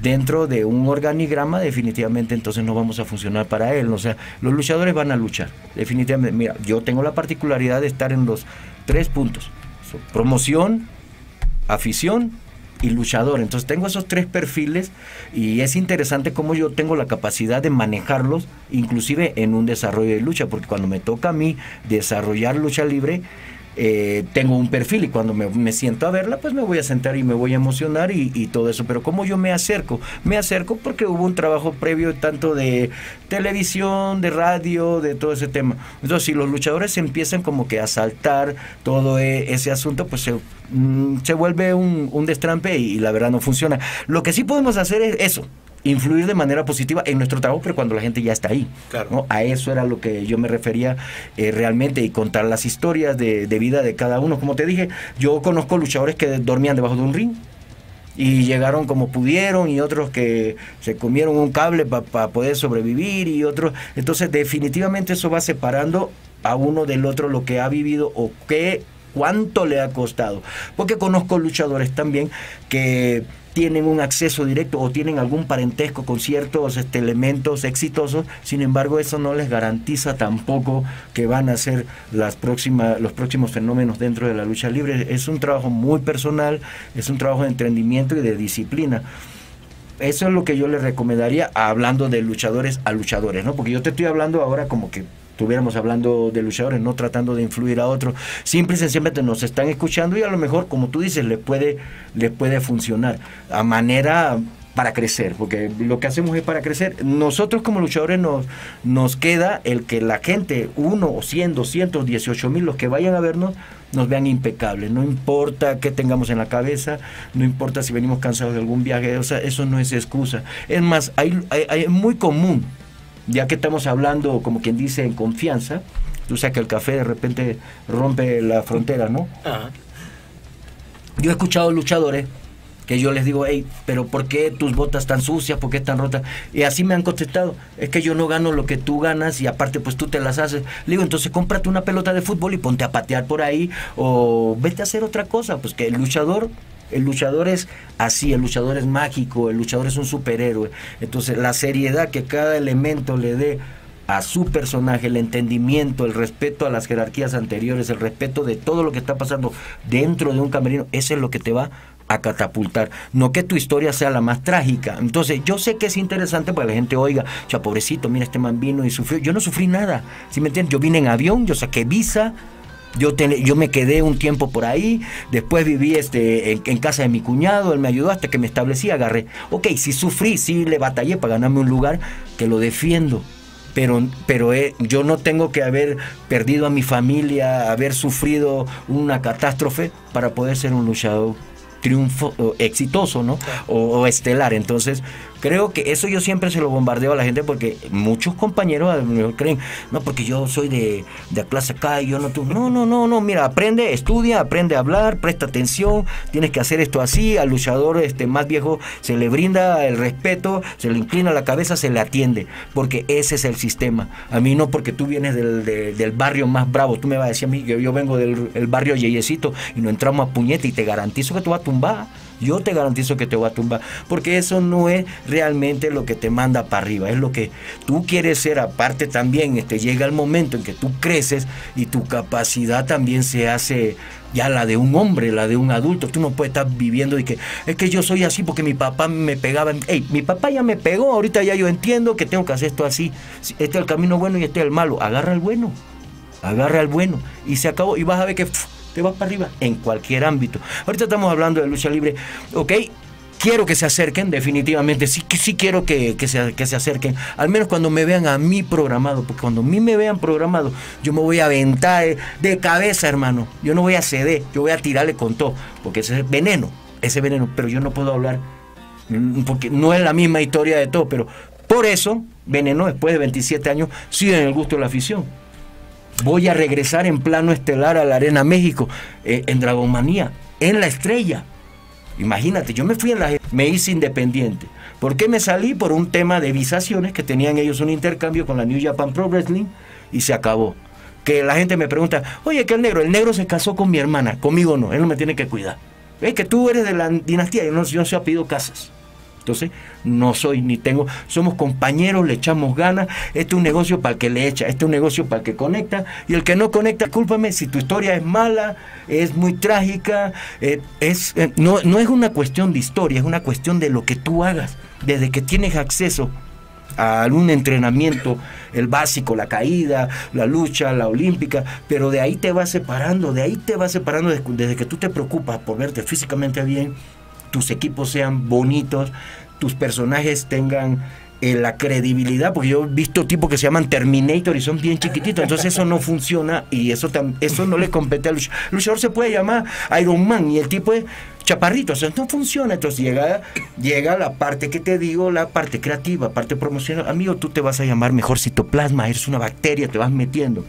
dentro de un organigrama, definitivamente entonces no vamos a funcionar para él. O sea, los luchadores van a luchar, definitivamente. Mira, yo tengo la particularidad de estar en los tres puntos, promoción, afición y luchador. Entonces tengo esos tres perfiles y es interesante cómo yo tengo la capacidad de manejarlos, inclusive en un desarrollo de lucha, porque cuando me toca a mí desarrollar lucha libre, eh, tengo un perfil y cuando me, siento a verla, pues me voy a sentar y me voy a emocionar y, todo eso. Pero ¿cómo yo me acerco? Me acerco porque hubo un trabajo previo tanto de televisión, de radio, de todo ese tema. Entonces, si los luchadores empiezan como que a saltar todo e, ese asunto, pues se, mm, se vuelve un, un destrampe y la verdad no funciona. Lo que sí podemos hacer es eso, influir de manera positiva en nuestro trabajo, pero cuando la gente ya está ahí. Claro. ¿no? A eso era lo que yo me refería eh, realmente y contar las historias de, de, vida de cada uno. Como te dije, yo conozco luchadores que dormían debajo de un ring y llegaron como pudieron y otros que se comieron un cable para pa poder sobrevivir y otros. Entonces definitivamente eso va separando a uno del otro lo que ha vivido o qué cuánto le ha costado. Porque conozco luchadores también que tienen un acceso directo o tienen algún parentesco con ciertos este, elementos exitosos, sin embargo eso no les garantiza tampoco que van a ser las próximas, los próximos fenómenos dentro de la lucha libre. Es un trabajo muy personal, es un trabajo de entendimiento y de disciplina. Eso es lo que yo les recomendaría hablando de luchadores a luchadores, ¿no? Porque yo te estoy hablando ahora como que estuviéramos hablando de luchadores, no tratando de influir a otros. Simple y sencillamente nos están escuchando y a lo mejor, como tú dices, les puede, les puede funcionar a manera para crecer, porque lo que hacemos es para crecer. Nosotros como luchadores nos, nos queda el que la gente, uno o cien, doscientos, dieciocho mil, los que vayan a vernos, nos vean impecables. No importa qué tengamos en la cabeza, no importa si venimos cansados de algún viaje, o eso no es excusa. Es más, hay, hay, hay muy común, ya que estamos hablando, como quien dice, en confianza, tú sabes que el café de repente rompe la frontera, ¿no? Ajá. Yo he escuchado luchadores que yo les digo, hey, pero ¿por qué tus botas están sucias? ¿Por qué están rotas? Y así me han contestado, es que yo no gano lo que tú ganas y aparte pues tú te las haces. Le digo, entonces cómprate una pelota de fútbol y ponte a patear por ahí o vete a hacer otra cosa, pues que el luchador el luchador es así, el luchador es mágico, el luchador es un superhéroe. Entonces la seriedad que cada elemento le dé a su personaje, el entendimiento, el respeto a las jerarquías anteriores, el respeto de todo lo que está pasando dentro de un camerino, eso es lo que te va a catapultar. No que tu historia sea la más trágica. Entonces, yo sé que es interesante para que la gente oiga, cha pobrecito, mira, este man vino y sufrió. Yo no sufrí nada, ¿sí me entiendes? Yo vine en avión, yo saqué visa, yo, te, yo, me quedé un tiempo por ahí, después viví este, en, en, casa de mi cuñado, él me ayudó hasta que me establecí, agarré. Ok, si sufrí, sí le batallé para ganarme un lugar, que lo defiendo. Pero, pero eh, yo no tengo que haber perdido a mi familia, haber sufrido una catástrofe para poder ser un luchador triunfo exitoso, ¿no? O, o, estelar. Entonces, Creo que eso yo siempre se lo bombardeo a la gente porque muchos compañeros a lo mejor creen, no, porque yo soy de, de clase acá y yo no tú. No, no, no, no, mira, aprende, estudia, aprende a hablar, presta atención, tienes que hacer esto así, al luchador este más viejo se le brinda el respeto, se le inclina la cabeza, se le atiende, porque ese es el sistema. A mí no porque tú vienes del, de- del barrio más bravo, tú me vas a decir a mí, yo, yo vengo del el barrio Yeyecito y no entramos a puñete y te garantizo que te va a tumbar. Yo te garantizo que te va a tumbar, porque eso no es realmente lo que te manda para arriba, es lo que tú quieres ser. Aparte también este, llega el momento en que tú creces y tu capacidad también se hace ya la de un hombre, la de un adulto. Tú no puedes estar viviendo y que es que yo soy así porque mi papá me pegaba. Ey, mi papá ya me pegó, ahorita ya yo entiendo que tengo que hacer esto así. Este es el camino bueno y este es el malo. Agarra el bueno, agarra el bueno y se acabó y vas a ver que te vas para arriba en cualquier ámbito. Ahorita estamos hablando de lucha libre, ok. Quiero que se acerquen, definitivamente, sí, sí quiero que, que se, que se acerquen, al menos cuando me vean a mí programado, porque cuando a mí me vean programado, yo me voy a aventar de, de cabeza, hermano, yo no voy a ceder, yo voy a tirarle con todo, porque ese es veneno, ese veneno, pero yo no puedo hablar, mm, porque no es la misma historia de todo, pero por eso, veneno, después de 27 años, sigue en el gusto de la afición. Voy a regresar en plano estelar a la Arena México, eh, en Dragonmanía, en la estrella. Imagínate, yo me fui en la... Me hice independiente. ¿Por qué me salí? Por un tema de visaciones, que tenían ellos un intercambio con la New Japan Pro Wrestling, y se acabó. Que la gente me pregunta, oye, que el negro, el negro se casó con mi hermana, conmigo no, él no me tiene que cuidar. Es que tú eres de la dinastía, yo no, yo no soy apellido Casas. Entonces, no soy ni tengo, somos compañeros, le echamos ganas. Este es un negocio para el que le echa, este es un negocio para el que conecta. Y el que no conecta, cúlpame si tu historia es mala, es muy trágica. eh, es, eh, no, no es una cuestión de historia, es una cuestión de lo que tú hagas. Desde que tienes acceso a algún entrenamiento, el básico, la caída, la lucha, la olímpica, pero de ahí te vas separando, de ahí te vas separando desde que tú te preocupas por verte físicamente bien, tus equipos sean bonitos, tus personajes tengan eh, la credibilidad, porque yo he visto tipos que se llaman Terminator y son bien chiquititos, entonces eso no funciona y eso, eso no le compete al luchador. Luchador se puede llamar Iron Man y el tipo es chaparrito, o sea, no funciona, entonces llega, llega la parte que te digo, la parte creativa, parte promocional. Amigo, tú te vas a llamar mejor citoplasma, eres una bacteria, te vas metiendo.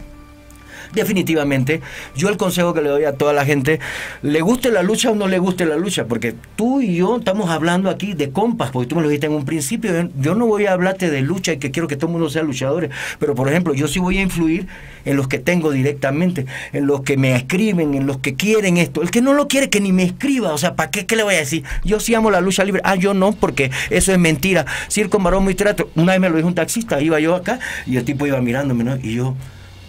Definitivamente, yo el consejo que le doy a toda la gente, le guste la lucha o no le guste la lucha, porque tú y yo estamos hablando aquí de compas, porque tú me lo dijiste en un principio, yo- no voy a hablarte de lucha y que quiero que todo el mundo sea luchadores, pero por ejemplo, yo sí voy a influir en los que tengo directamente, en los que me escriben, en los que quieren esto. El que no lo quiere, que ni me escriba, o sea, ¿para qué? ¿Qué le voy a decir? Yo sí amo la lucha libre, ah, yo no, porque eso es mentira. Circo, marón y teatro, una vez me lo dijo un taxista, iba yo acá y el tipo iba mirándome, ¿no? Y yo...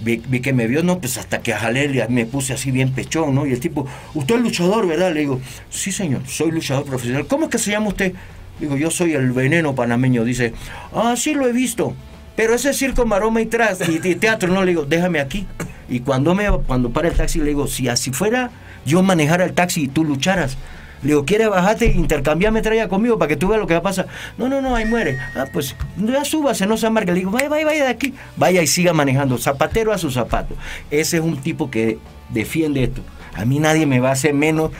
Vi, que me vio, no, pues hasta que a jalé me puse así bien pechón, ¿no? Y el tipo, usted es luchador, ¿verdad? Le digo, sí, señor, soy luchador profesional. ¿Cómo es que se llama usted? Digo, yo soy el veneno panameño. Dice, ah, sí, lo he visto. Pero ese es circo, maroma y tras, y, y teatro, no, le digo, déjame aquí. Y cuando me cuando para el taxi, le digo, si así fuera, yo manejara el taxi y tú lucharas. Le digo, ¿quiere bajarte e intercambiarme traya conmigo para que tú veas lo que va a pasar? No, no, no, ahí muere. Ah, pues ya súbase, no se amargue. Le digo, vaya, vaya, vaya de aquí. Vaya y siga manejando. Zapatero a su zapato. Ese es un tipo que defiende esto. A mí nadie me va a hacer menos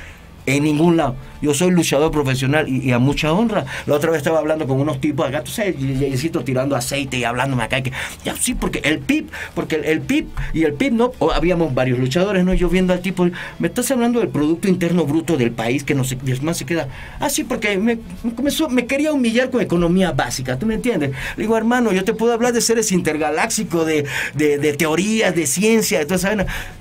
en ningún lado. Yo soy luchador profesional y, y a mucha honra. La otra vez estaba hablando con unos tipos acá, tú sabes, tirando aceite y hablándome acá. Que, ya, sí, porque el PIB, porque el, el PIB y el PIB, ¿no? Habíamos varios luchadores, ¿no? Yo viendo al tipo, me estás hablando del Producto Interno Bruto del país que no se, y man se queda. Ah, sí, porque me, me comenzó, me quería humillar con economía básica, ¿tú me entiendes? Le digo, hermano, yo te puedo hablar de seres intergalácticos, de, de, de teorías, de ciencia, de toda esa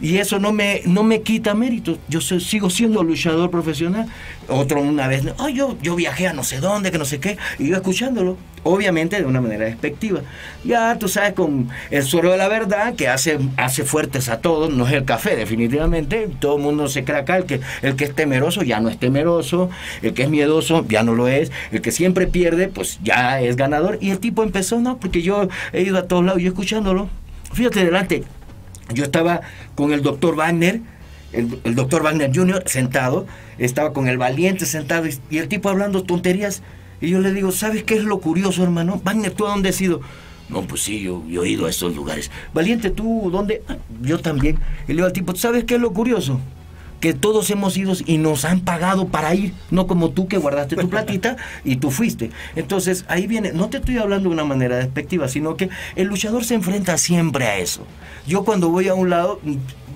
y eso no me, no me quita mérito. Yo soy- sigo siendo luchador profesional. Otro una vez, "Ay, yo, yo viajé a no sé dónde, que no sé qué, y yo escuchándolo, obviamente de una manera despectiva. Ya tú sabes, con el suero de la verdad, que hace, hace fuertes a todos, no es el café, definitivamente. Todo el mundo se cree acá, el que, el que es temeroso ya no es temeroso, el que es miedoso ya no lo es, el que siempre pierde, pues ya es ganador. Y el tipo empezó, no, porque yo he ido a todos lados, yo escuchándolo. Fíjate delante, yo estaba con el doctor Wagner, el, doctor Wagner Jr. sentado, estaba con el valiente sentado y, el tipo hablando tonterías. Y yo le digo, ¿sabes qué es lo curioso, hermano? Wagner, ¿tú a dónde has ido? No, pues sí, yo, yo he ido a estos lugares. Valiente, ¿tú dónde? "Ah, yo también. Y le digo al tipo, ¿sabes qué es lo curioso? Que todos hemos ido y nos han pagado para ir, no como tú que guardaste tu platita y tú fuiste. Entonces ahí viene, no te estoy hablando de una manera despectiva, sino que el luchador se enfrenta siempre a eso. Yo cuando voy a un lado,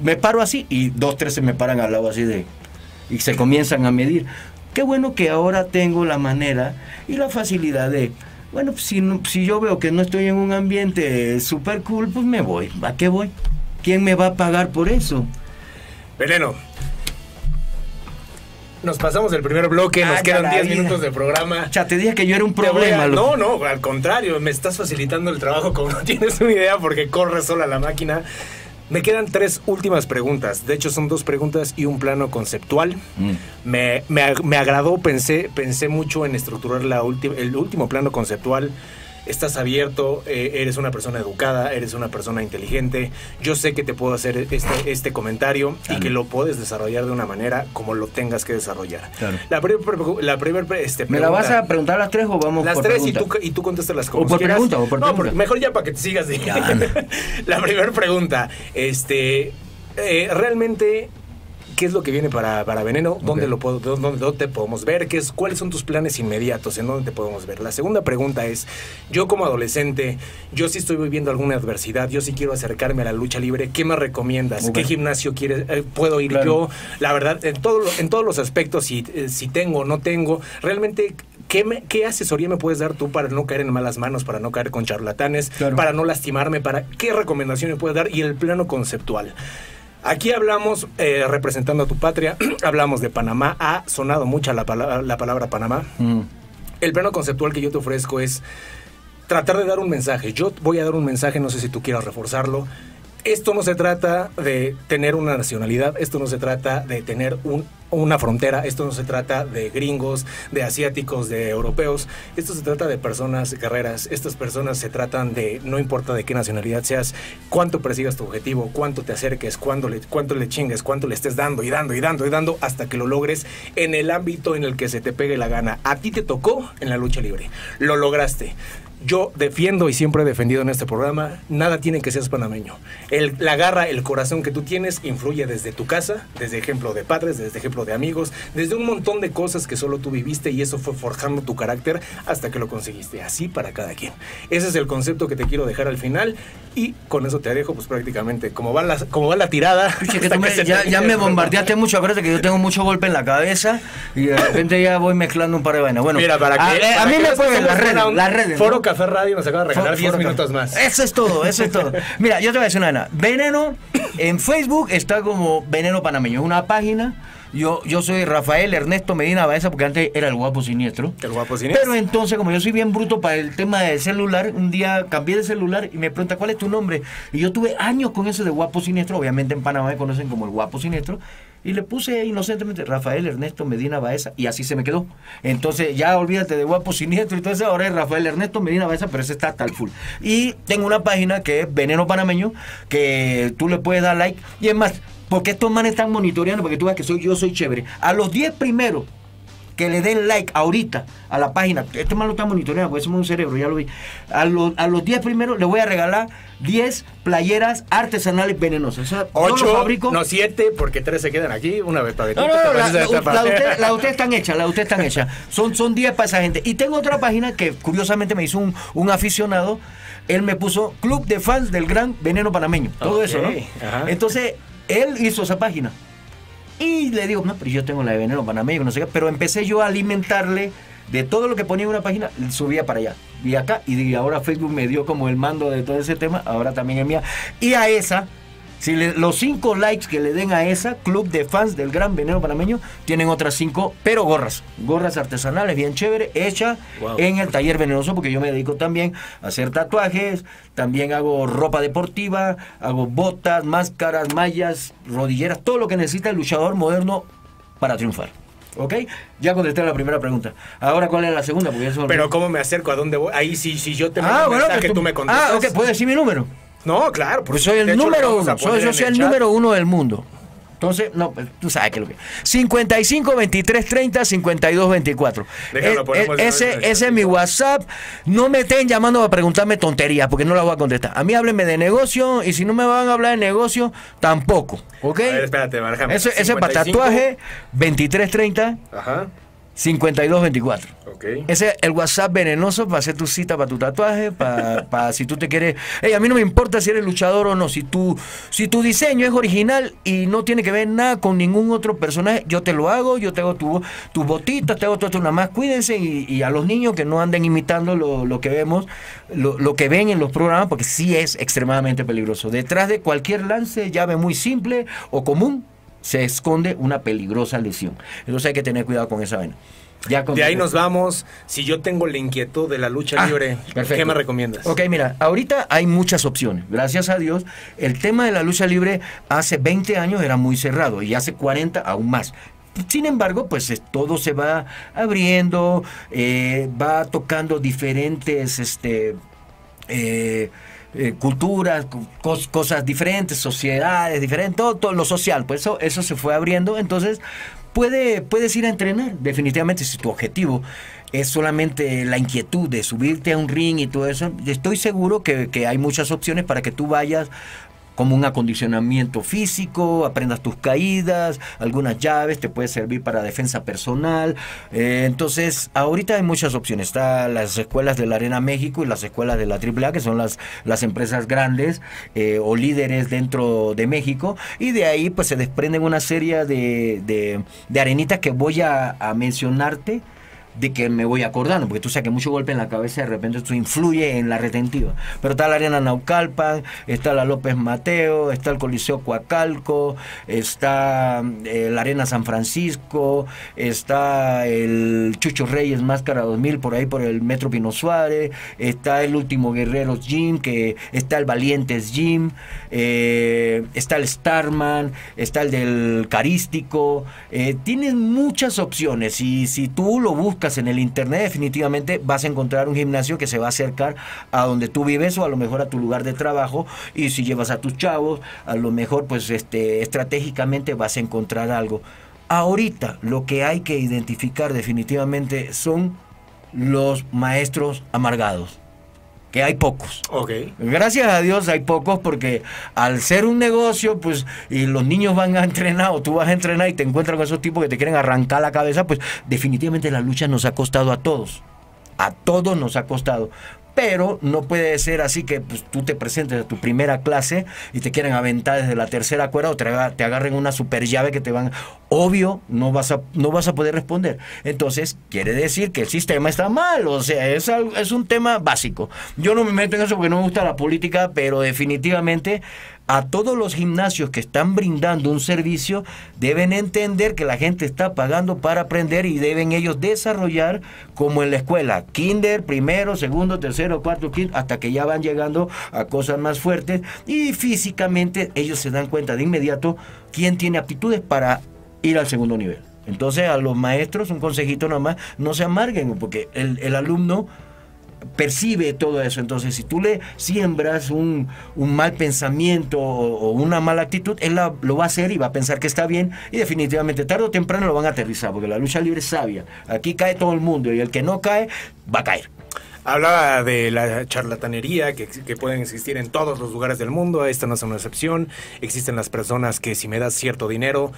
me paro así y dos, tres se me paran al lado así de... y se comienzan a medir. Qué bueno que ahora tengo la manera y la facilidad de... Bueno, si, no- si yo veo que no estoy en un ambiente super cool, pues me voy. ¿A qué voy? ¿Quién me va a pagar por eso? Veneno. Nos pasamos el primer bloque, nos Ah, quedan ya la 10 vida. minutos de programa. Ya te dije que yo era un a- problema. loco. no, no, al contrario, me estás facilitando el trabajo como no tienes una idea porque corre sola la máquina. Me quedan tres últimas preguntas. De hecho, son dos preguntas y un plano conceptual. Mm. Me, me me agradó, pensé, pensé mucho en estructurar la ulti- el último plano conceptual. Estás abierto, eh, eres una persona educada, eres una persona inteligente. Yo sé que te puedo hacer este, este comentario y que lo puedes desarrollar de una manera como lo tengas que desarrollar. Claro. La primera primer, este, ¿Me la vas a preguntar las tres o vamos las por tres y tú, y tú contestas como O por quieras. pregunta, o por no, pregunta. mejor ya para que te sigas. de- [LAUGHS] la primera pregunta, este, eh, realmente, ¿qué es lo que viene para, para Veneno? ¿Dónde lo puedo, dónde, dónde te podemos ver? ¿Qué es, ¿Cuáles son tus planes inmediatos? ¿En dónde te podemos ver? La segunda pregunta es, yo como adolescente, yo sí estoy viviendo alguna adversidad, yo sí quiero acercarme a la lucha libre, ¿qué me recomiendas? ¿Qué gimnasio quieres, eh, puedo ir Claro. yo? La verdad, en, todo, en todos los aspectos, si, eh, si tengo o no tengo, realmente, ¿qué, me- ¿qué asesoría me puedes dar tú para no caer en malas manos, para no caer con charlatanes, Claro. para no lastimarme, para qué recomendación me puedes dar? Y el plano conceptual. Aquí hablamos, eh, representando a tu patria, [CLEARS THROAT] hablamos de Panamá, ha sonado mucha la, palabra la palabra Panamá. Mm. El plano conceptual que yo te ofrezco es tratar de dar un mensaje. Yo voy a dar un mensaje, no sé si tú quieras reforzarlo. Esto no se trata de tener una nacionalidad, esto no se trata de tener un- una frontera, esto no se trata de gringos, de asiáticos, de europeos, esto se trata de personas guerreras, estas personas se tratan de, no importa de qué nacionalidad seas, cuánto persigas tu objetivo, cuánto te acerques, cuánto le, cuánto le chingues, cuánto le estés dando y dando y dando y dando hasta que lo logres en el ámbito en el que se te pegue la gana. A ti te tocó en la lucha libre, lo lograste. Yo defiendo y siempre he defendido en este programa, nada tiene que seas panameño. El, la garra, el corazón que tú tienes influye desde tu casa, desde ejemplo de padres, desde ejemplo de amigos, desde un montón de cosas que solo tú viviste y eso fue forjando tu carácter hasta que lo conseguiste. Así para cada quien. Ese es el concepto que te quiero dejar al final y con eso te dejo pues prácticamente como va la, como va la tirada. Que [LAUGHS] me- que ya, ya me bombardeaste mucho. Acuérdate que yo tengo mucho golpe en la cabeza y de repente ya voy mezclando un par de vainas. Bueno, Mira, para que, a, eh, a para mí que me pueden las redes. Las redes Foro ¿no? Café Radio nos acaba de regalar Fo- 10 foro minutos más. Eso es todo, eso es todo. Mira, yo te voy a decir una vaina. Veneno, en Facebook está como Veneno Panameño. Es una página. Yo, yo soy Rafael Ernesto Medina Baeza, porque antes era el guapo siniestro. El guapo siniestro. Pero entonces, como yo soy bien bruto para el tema del celular, un día cambié de celular y me pregunta cuál es tu nombre. Y yo tuve años con eso de guapo siniestro. Obviamente en Panamá me conocen como el guapo siniestro. Y le puse inocentemente Rafael Ernesto Medina Baeza y así se me quedó. Entonces ya olvídate de guapo siniestro. Entonces ahora es Rafael Ernesto Medina Baeza, pero ese está tal full. Y tengo una página que es Veneno Panameño, que tú le puedes dar like. Y es más, porque estos manes están monitoreando, porque tú ves que soy yo soy chévere. A los 10 primeros que le den like ahorita a la página. Este man lo está monitoreando, porque somos un cerebro, ya lo vi. A, los- a los 10 primeros le voy a regalar 10 playeras artesanales venenosas. O sea, yo lo Ocho, fabrico. no siete, porque tres se quedan aquí, una vez para No, no, no, la, la- la de usted- la [LAUGHS] de ustedes están hechas, la de ustedes están hechas. Son, son 10 para esa gente. Y tengo otra página que curiosamente me hizo un, un aficionado. Él me puso Club de Fans del Gran Veneno Panameño. Todo eso, ¿no? ajá. Entonces, él hizo esa página. Y le digo, no, pero yo tengo la de Veneno Panameño, no sé qué. Pero empecé yo a alimentarle de todo lo que ponía en una página, subía para allá. Y acá, y ahora Facebook me dio como el mando de todo ese tema, ahora también es mía. Y a esa, si le- los cinco likes que le den a esa, club de fans del Gran Veneno Panameño, tienen otras cinco, pero gorras. Gorras artesanales, bien chévere, hechas Wow. en el taller venenoso, porque yo me dedico también a hacer tatuajes, también hago ropa deportiva, hago botas, máscaras, mallas, rodilleras, todo lo que necesita el luchador moderno para triunfar. ¿Ok? Ya contesté la primera pregunta. Ahora, ¿cuál es la segunda? Porque olvidó. Pero ¿cómo me acerco? ¿A dónde voy? Ahí sí, si yo te mando ah, un bueno, mensaje, que tú, me contestas. Ah, ok, ¿puedes decir mi número? No, claro. Porque soy el número uno. Soy, yo soy el número uno del mundo. Entonces, no, pues, tú sabes que lo que. 55 23 30 52 24. Déjalo, Eh, eh, ese, ese es mi WhatsApp. No me estén llamando para preguntarme tonterías, porque no las voy a contestar. A mí háblenme de negocio, y si no me van a hablar de negocio, tampoco. ¿Ok? A ver, espérate. Ese, ese para 55. tatuaje, 23 30 Ajá. 52 24. Ok. Ese es el WhatsApp venenoso para hacer tu cita para tu tatuaje, para, para [LAUGHS] si tú te quieres... Ey, a mí no me importa si eres luchador o no, si tu, si tu diseño es original y no tiene que ver nada con ningún otro personaje, yo te lo hago, yo te hago tu- tus botitas, te hago todo esto, nada más cuídense y, y a los niños que no anden imitando lo, lo que vemos, lo, lo que ven en los programas, porque sí es extremadamente peligroso. Detrás de cualquier lance, llave muy simple o común, se esconde una peligrosa lesión. Entonces hay que tener cuidado con esa vaina. Ya De ahí nos vamos. Si yo tengo la inquietud de la lucha Ah, libre, perfecto. ¿qué me recomiendas? Ok, mira, ahorita hay muchas opciones. Gracias a Dios, el tema de la lucha libre hace 20 años era muy cerrado y hace 40 aún más. Sin embargo, pues es- todo se va abriendo, eh, va tocando diferentes este, eh, eh, culturas, co- cos- cosas diferentes, sociedades diferentes, todo, todo lo social, pues eso, eso se fue abriendo. Entonces, puede, puedes ir a entrenar, definitivamente, si tu objetivo es solamente la inquietud de subirte a un ring y todo eso, estoy seguro que, que hay muchas opciones para que tú vayas como un acondicionamiento físico, aprendas tus caídas, algunas llaves, te puede servir para defensa personal. Eh, entonces, ahorita hay muchas opciones. Está las escuelas de la Arena México y las escuelas de la AAA, que son las, las empresas grandes eh, o líderes dentro de México. Y de ahí pues se desprenden una serie de, de, de arenitas que voy a, a mencionarte de que me voy acordando, porque tú sabes que mucho golpe en la cabeza de repente esto influye en la retentiva. Pero está la Arena Naucalpan, está la López Mateo, está el Coliseo Coacalco, está eh, la Arena San Francisco, está el Chucho Reyes Máscara 2000 por ahí por el Metro Pino Suárez, está el Último Guerreros Gym, que está el Valientes Gym, eh, está el Starman, está el del Carístico, eh, tienes muchas opciones y si tú lo buscas en el internet definitivamente vas a encontrar un gimnasio que se va a acercar a donde tú vives o a lo mejor a tu lugar de trabajo y si llevas a tus chavos a lo mejor pues este estratégicamente vas a encontrar algo. Ahorita lo que hay que identificar definitivamente son los maestros amargados, que hay pocos. Ok. Gracias a Dios hay pocos porque al ser un negocio, pues, y los niños van a entrenar o tú vas a entrenar y te encuentras con esos tipos que te quieren arrancar la cabeza, pues definitivamente la lucha nos ha costado a todos. A todos nos ha costado. Pero no puede ser así que pues, tú te presentes a tu primera clase y te quieren aventar desde la tercera cuerda o te, aga- te agarren una super llave que te van... Obvio, no vas, a, no vas a poder responder. Entonces, quiere decir que el sistema está mal. O sea, es, algo- es un tema básico. Yo no me meto en eso porque no me gusta la política, pero definitivamente a todos los gimnasios que están brindando un servicio deben entender que la gente está pagando para aprender y deben ellos desarrollar como en la escuela, kinder, primero, segundo, tercero, cuarto, quinto, hasta que ya van llegando a cosas más fuertes y físicamente ellos se dan cuenta de inmediato quién tiene aptitudes para ir al segundo nivel. Entonces a los maestros un consejito nomás, no se amarguen porque el, el alumno percibe todo eso. Entonces, si tú le siembras un, un mal pensamiento o, una mala actitud, él lo va a hacer y va a pensar que está bien y definitivamente tarde o temprano lo van a aterrizar, porque la lucha libre es sabia. Aquí cae todo el mundo y el que no cae, va a caer. Hablaba de la charlatanería que, que pueden existir en todos los lugares del mundo. Esta no es una excepción. Existen las personas que si me das cierto dinero,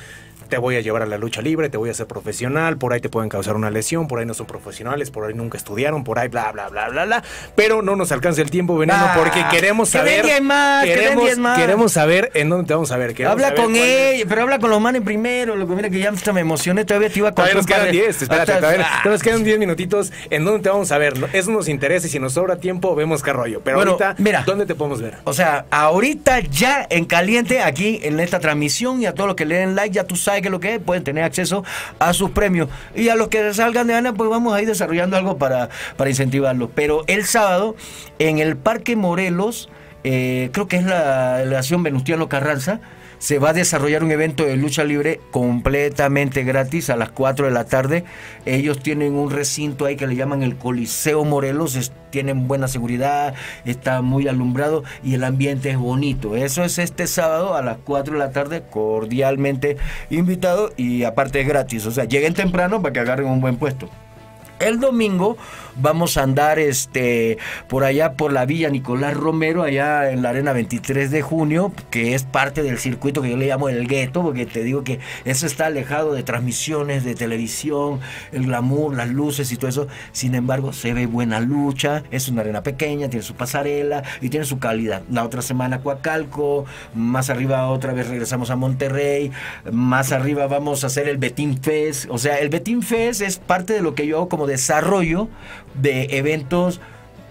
te voy a llevar a la lucha libre, te voy a hacer profesional, por ahí te pueden causar una lesión, por ahí no son profesionales, por ahí nunca estudiaron, por ahí bla, bla, bla, bla, bla. Pero no nos alcanza el tiempo, Veneno, Ah, porque queremos que saber... vendien más, que queremos, vendien más. queremos saber en dónde te vamos a ver. Habla saber con ella, pero habla con los manes primero. Lo que mira que ya hasta me emocioné, todavía te iba a Todavía contar nos un par quedan de- 10, espérate, todavía, Ah. todavía nos quedan 10 minutitos. ¿En dónde te vamos a ver? Eso nos interesa y si nos sobra tiempo, vemos qué rollo. Pero Bueno, ahorita, mira. ¿dónde te podemos ver? O sea, ahorita ya en caliente, aquí en esta transmisión y a todos los que le den like, ya tú sabes que lo que es, pueden tener acceso a sus premios. Y a los que salgan de Ana, pues vamos a ir desarrollando algo para, para incentivarlos. Pero el sábado, en el Parque Morelos, eh, creo que es la delegación Venustiano Carranza, se va a desarrollar un evento de lucha libre completamente gratis a las 4 de la tarde. Ellos tienen un recinto ahí que le llaman el Coliseo Morelos, tienen buena seguridad, está muy alumbrado y el ambiente es bonito. Eso es este sábado a las 4 de la tarde, cordialmente invitado y aparte es gratis. O sea, lleguen temprano para que agarren un buen puesto. El domingo vamos a andar este por allá por la Villa Nicolás Romero, allá en la Arena 23 de junio, que es parte del circuito que yo le llamo el gueto, porque te digo que eso está alejado de transmisiones de televisión, el glamour, las luces y todo eso. Sin embargo, se ve buena lucha, es una arena pequeña, tiene su pasarela y tiene su calidad. La otra semana Coacalco, más arriba otra vez regresamos a Monterrey, más arriba vamos a hacer el Betín Fest. O sea, el Betín Fest es parte de lo que yo hago como desarrollo de eventos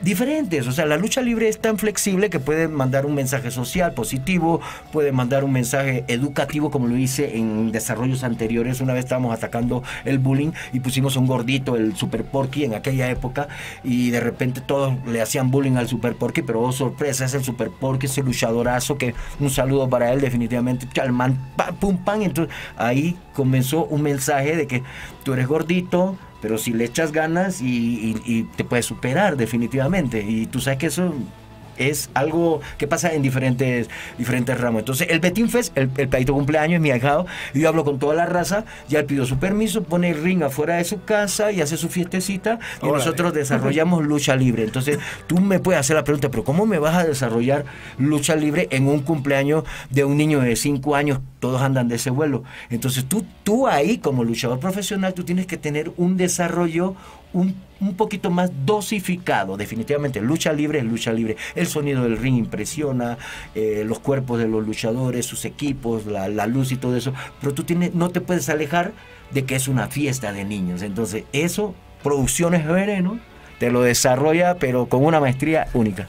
diferentes. O sea, la lucha libre es tan flexible que puede mandar un mensaje social positivo, puede mandar un mensaje educativo, como lo hice en desarrollos anteriores. Una vez estábamos atacando el bullying y pusimos un gordito, el Super Porky, en aquella época, y de repente todos le hacían bullying al Super Porky, pero oh sorpresa, es el Super Porky, ese luchadorazo que un saludo para él, definitivamente. El man, pa, pum, pam. Entonces ahí comenzó un mensaje de que tú eres gordito, pero si le echas ganas y, te puedes superar definitivamente. Y tú sabes que eso es algo que pasa en diferentes, diferentes ramos. Entonces, el Betín Fest, el, el pedito cumpleaños es mi ahijado, y yo hablo con toda la raza, ya él pidió su permiso, pone el ring afuera de su casa y hace su fiestecita, y Órale. nosotros desarrollamos lucha libre. Entonces, tú me puedes hacer la pregunta, pero ¿cómo me vas a desarrollar lucha libre en un cumpleaños de un niño de 5 años? Todos andan de ese vuelo. Entonces, tú, tú ahí, como luchador profesional, tú tienes que tener un desarrollo un, un poquito más dosificado. Definitivamente, lucha libre es lucha libre. El sonido del ring impresiona, eh, los cuerpos de los luchadores, sus equipos, la, la luz y todo eso. Pero tú tienes, no te puedes alejar de que es una fiesta de niños. Entonces, eso, Producciones Veneno, te lo desarrolla, pero con una maestría única.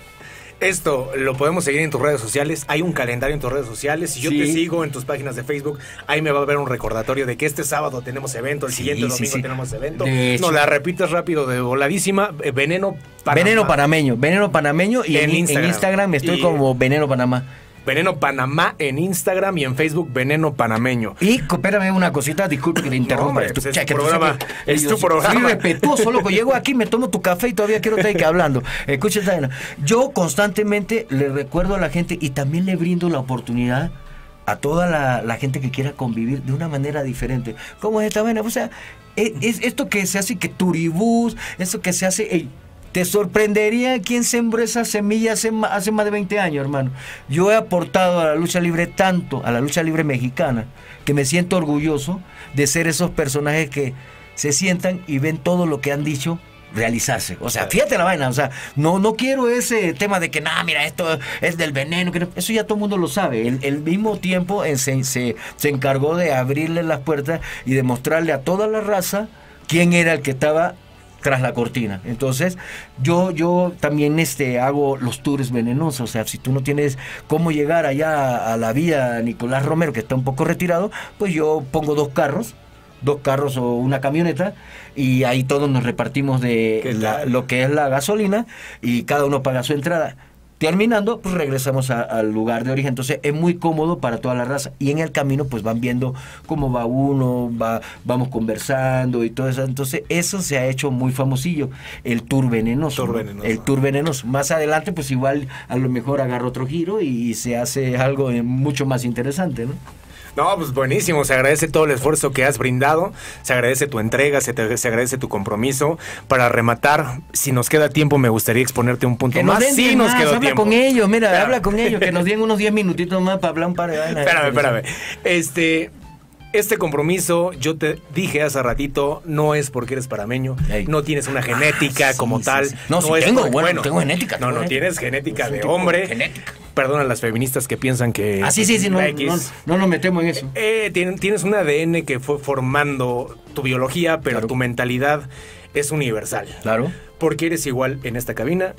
Esto lo podemos seguir en tus redes sociales. Hay un calendario en tus redes sociales. Si yo Sí. te sigo en tus páginas de Facebook, ahí me va a haber un recordatorio de que este sábado tenemos evento, el Sí, siguiente domingo sí. tenemos evento. De hecho. No la repites rápido de voladísima. eh, Veneno Panamá. Veneno panameño, Veneno panameño y en, En en Instagram. Instagram, estoy Y- como Veneno Panamá. Veneno Panamá en Instagram y en Facebook Veneno Panameño. Y coopérame una cosita, disculpe que te interrumpa. pues es tu que tú programa, sabes es yo tu soy- programa. Soy respetuoso, loco. Llego aquí, me tomo tu café y todavía quiero estar aquí hablando. Vaina. Yo constantemente le recuerdo a la gente y también le brindo la oportunidad a toda la, la gente que quiera convivir de una manera diferente. ¿Cómo es esta vaina? O sea, es, es esto que se hace que turibús, eso que se hace... ey, te sorprendería quién sembró esa semilla hace, más de 20 años, hermano. Yo he aportado a la lucha libre tanto, a la lucha libre mexicana, que me siento orgulloso de ser esos personajes que se sientan y ven todo lo que han dicho realizarse. O sea, fíjate la vaina, o sea, no, no quiero ese tema de que, nada, mira, esto es del veneno, eso ya todo el mundo lo sabe. El, el mismo tiempo eh, se, se, se encargó de abrirle las puertas y de mostrarle a toda la raza quién era el que estaba tras la cortina. Entonces, yo, yo también este, hago los tours venenosos. O sea, si tú no tienes cómo llegar allá a la vía Nicolás Romero, que está un poco retirado, pues yo pongo dos carros, dos carros o una camioneta, y ahí todos nos repartimos de ¿Qué la- lo que es la gasolina y cada uno paga su entrada. Terminando, pues regresamos a- al lugar de origen. Entonces es muy cómodo para toda la raza. Y en el camino, pues van viendo cómo va uno, va, vamos conversando y todo eso. Entonces, eso se ha hecho muy famosillo. El tour venenoso. Tour. El tour venenoso. Más adelante, pues igual a lo mejor agarra otro giro y, se hace algo eh, mucho más interesante, ¿no? No, pues buenísimo. Se agradece todo el esfuerzo que has brindado. Se agradece tu entrega, se, te- se agradece tu compromiso. Para rematar, si nos queda tiempo, me gustaría exponerte un punto Que nos más. den Sí, 10 nos más, quedó habla tiempo. con ellos, mira, habla con ellos, que nos den unos 10 minutitos más para hablar un par de [LAUGHS] vainas. Espérame, espérame. Este. Este compromiso, yo te dije hace ratito, no es porque eres parameño, Ey. no tienes una genética Ah, sí, como sí, tal. sí. No, es tengo, bueno, tengo genética, No, no, genética. tienes genética de hombre. genética. Perdona a las feministas que piensan que. Ah, sí, sí, sí, no, no, no nos metemos en eso. Eh, tien- tienes un ADN que fue formando tu biología, pero Claro. tu mentalidad es universal. Claro. Porque eres igual en esta cabina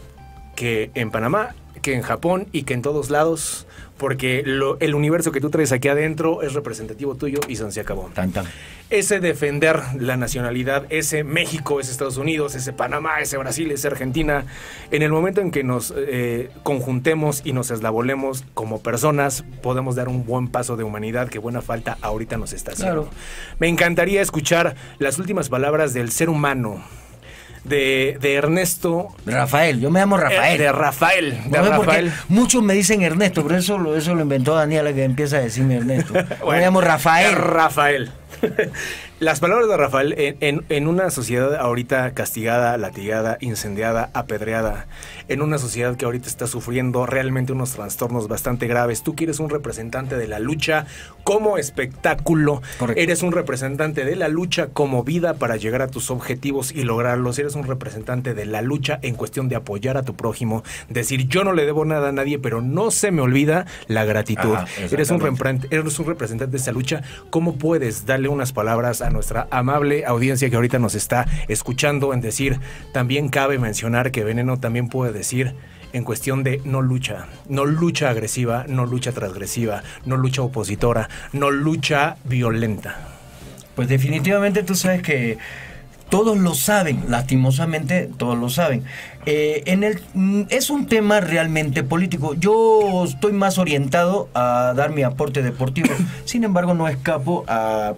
que en Panamá que en Japón y que en todos lados, porque lo- el universo que tú traes aquí adentro es representativo tuyo y se acabó. Tan, tan. Ese defender la nacionalidad, ese México, ese Estados Unidos, ese Panamá, ese Brasil, ese Argentina, en el momento en que nos eh, conjuntemos y nos eslabolemos como personas, podemos dar un buen paso de humanidad que buena falta ahorita nos está haciendo. Claro. Me encantaría escuchar las últimas palabras del ser humano, de, de Ernesto, Rafael, yo me llamo Rafael. eh, de Rafael, de No Rafael. muchos me dicen Ernesto, pero eso, lo- eso lo inventó Daniela que empieza a decirme Ernesto. [LAUGHS] Yo me Bueno, llamo Rafael. Rafael. Las palabras de Rafael en, en- en una sociedad ahorita castigada, latigada, incendiada, apedreada, en una sociedad que ahorita está sufriendo realmente unos trastornos bastante graves. Tú quieres un representante de la lucha como espectáculo, Correcto. eres un representante de la lucha como vida para llegar a tus objetivos y lograrlos, eres un representante de la lucha en cuestión de apoyar a tu prójimo, decir yo no le debo nada a nadie, pero no se me olvida la gratitud. Ajá, eres un eres un representante de esa lucha, ¿cómo puedes darle unas palabras a nuestra amable audiencia que ahorita nos está escuchando en decir, también cabe mencionar que Veneno también puede decir en cuestión de no lucha, no lucha agresiva, no lucha transgresiva, no lucha opositora, no lucha violenta. Pues definitivamente tú sabes que todos lo saben, lastimosamente todos lo saben. Eh, en el, mm, es un tema realmente político. Yo estoy más orientado a dar mi aporte deportivo. [COUGHS] Sin embargo, no escapo a,